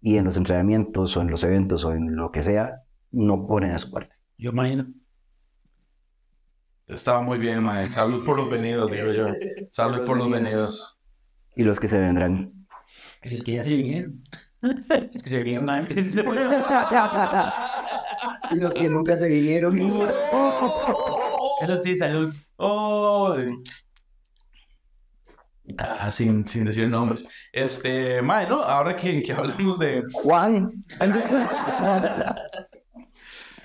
y en los entrenamientos o en los eventos o en lo que sea, no ponen a su parte. Yo imagino. Estaba muy bien, mae. Salud por los venidos, digo yo. Salud por los venidos. Y los que se vendrán. Pero es que ya se vinieron. Es que se vinieron antes. Los que nunca se vinieron. Eso sí, salud. Oh. Ah, sin, sin decir nombres. Este, mae, ¿no? Ahora que, que hablamos de... Juan.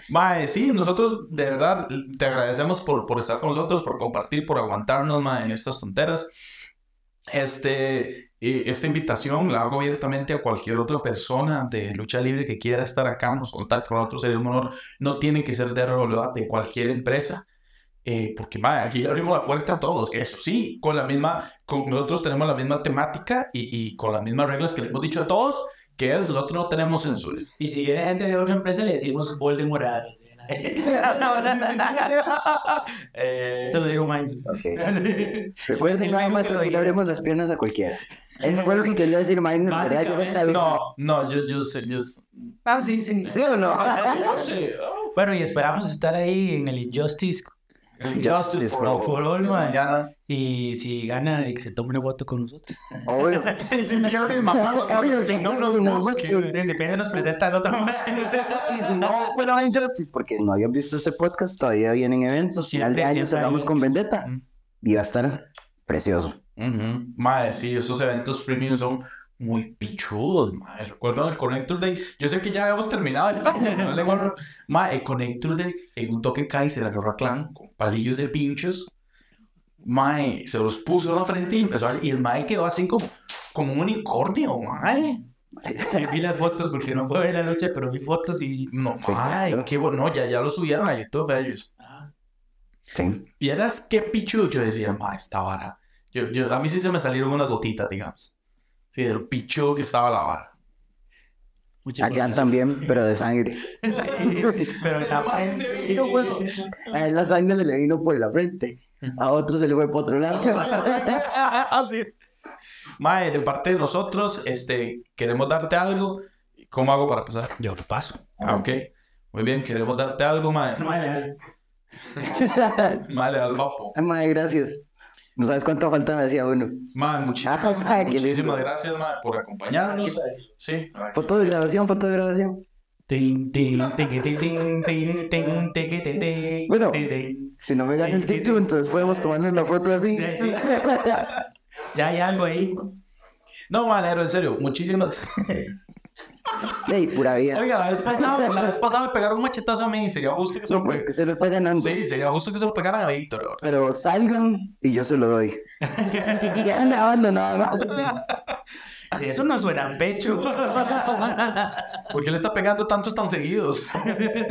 Mae, sí, nosotros de verdad te agradecemos por, por estar con nosotros, por compartir, por aguantarnos, mae, en estas tonteras. Este, y esta invitación la hago abiertamente a cualquier otra persona de lucha libre que quiera estar acá, nos contacte con nosotros, sería un honor. No tiene que ser de RWA, de cualquier empresa. eh, porque aquí le abrimos la puerta a todos. Eso sí, con la misma, con nosotros tenemos la misma temática y, y con las mismas reglas que le hemos dicho a todos, que es nosotros no tenemos censura. Y si viene gente de otra empresa, le decimos Voldemort. Eh, Eso lo digo, Mike. Recuerden nada más que le abrimos las piernas a cualquiera. Eso fue lo que quería decir sabía. no, no, yo, yo sé, yo sé. Ah, sí, sí. ¿Sí o no? Yo sé. oh, Bueno, y esperamos estar ahí en el Injustice Justice for all. for all, man. Mañana. Y si gana, y que se tome una foto con nosotros. Obvio. Si me quiero ir, mamá, no nos no, busquen. Depende, nos presenta el otro. Y si no, bueno, Injustice, porque no habían visto ese podcast, todavía vienen eventos. Final de año cerramos con. Vendetta. Mm. Y va a estar precioso. Ujú. Madre, sí, esos eventos premium son muy pichudos, madre. Recuerdo el Connector Day. Yo sé que ya habíamos terminado. el-. Madre, el Connector Day en un toque Kaiser agarró a Clan con palillos de pinchos. Madre, se los puso en la frente y empezó a... Y el madre quedó así como, como un unicornio, madre. Sí, vi las fotos porque no fue ver la noche, pero vi fotos y. No, claro. qué bueno. No, ya, ya lo subieron a YouTube ellos. Sí. Vieras qué pichudo. Yo decía, ma, esta vara. Yo, yo, a mí sí se me salieron unas gotitas, digamos. Sí, del pichudo que estaba la vara. muchas Allá también, pero de sangre. Sí, pero en la frente. A él la sangre se le vino por la frente. A otro se le fue por otro lado. Así es. Mae, de parte de nosotros, este, queremos darte algo. ¿Cómo hago para pasar? Yo lo paso. Ah, ok. Muy bien, queremos darte algo, mae. Mae, da el vapo. Madre, gracias. No sabes cuánto falta me decía uno. Muchísimas, Ah, qué lindo. muchísimas gracias, mae, por acompañarnos. Sí. Foto de grabación, foto de grabación. Bueno. Si no me gana el título, entonces podemos tomarle una foto así. Sí, sí. Ya hay algo ahí. No, manero, en serio, muchísimas. Ey, pura vida. Oiga, la vez pasada, la vez pasada me pegaron un machetazo a mí. Sería justo que se No, lo pues pe- que se lo está ganando. Sí, sería justo que se lo pegaran a Víctor. ahora. Pero salgan y yo se lo doy. Ya grabando nada más. Sí, eso no suena a pecho. ¿Por qué le está pegando tantos tan seguidos?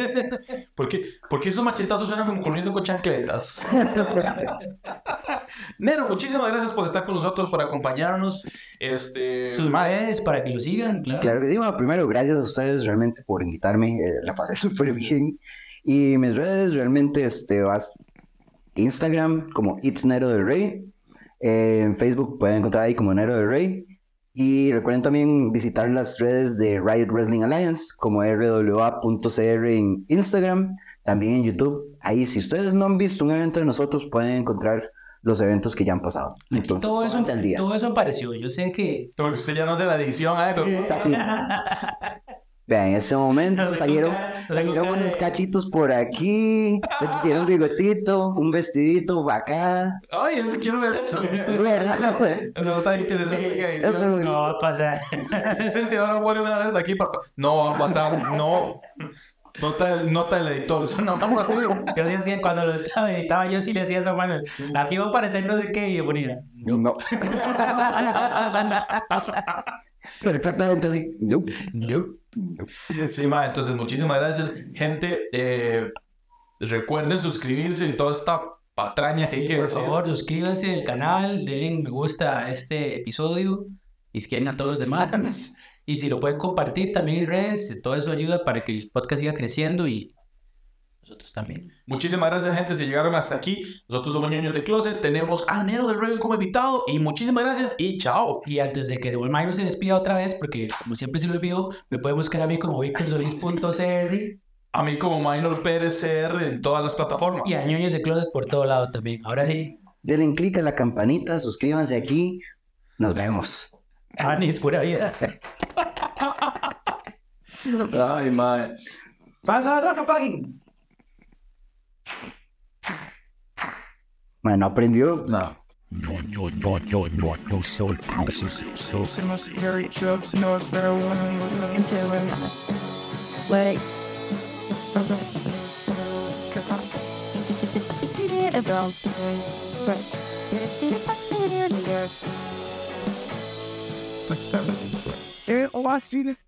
¿Por qué, por qué esos machetazos suenan como corriendo con chancletas? Nero, muchísimas gracias por estar con nosotros, por acompañarnos. Este. Sus redes para que lo sigan, claro. Claro que sí, bueno, primero, gracias a ustedes realmente por invitarme. eh, la pasé súper bien. Y mis redes realmente, este, vas Instagram como It's Nero del Rey. Eh, en Facebook pueden encontrar ahí como Nero del Rey. Y recuerden también visitar las redes de Riot Wrestling Alliance como rwa.cr en Instagram, también en YouTube. Ahí, si ustedes no han visto un evento de nosotros, pueden encontrar los eventos que ya han pasado. Entonces, todo eso, todo eso apareció. Yo sé que. Usted ya no hace la edición, ¿eh? Vean, en ese momento salieron, salieron unos cachitos por aquí, se pusieron un bigotito, un vestidito acá. Ay, ese quiero ver eso. ¿Verdad? pues? Eso está interesante. Eso- No va a pasar. Ese señor no pone una vez de aquí para. No va a pasar, no. Nota el, nota el editor, eso no vamos a hacer. Yo sí hacía, cuando lo estaba editaba, yo sí le hacía eso, mano. Aquí va a aparecer no sé qué, y yo ponía. No, pero exactamente así. No. Sí, ma, entonces muchísimas gracias. Gente, eh, recuerden suscribirse y toda esta patraña que Por decir. favor, suscríbanse al canal, denle me gusta a este episodio y si quieren a todos los demás. Y si lo pueden compartir también en redes, todo eso ayuda para que el podcast siga creciendo y nosotros también. Muchísimas gracias, gente, si llegaron hasta aquí. Nosotros somos Ñoños de Closet. Tenemos a Nero del Rey como invitado. Y muchísimas gracias y chao. Y antes de que el Mayo se despida otra vez, porque como siempre se lo olvido, me pueden buscar a mí como victorsolis.cr A mí como Minor Pérez CR en todas las plataformas. y a ñoños de closet por todo lado también. Ahora sí, Denle clic a la campanita, suscríbanse aquí. Nos vemos. Anis, pura vida. Ay, man. Pasa, no paguen. Bueno, aprendió. No. No, no, no, no, no, no, so houses, so It must be very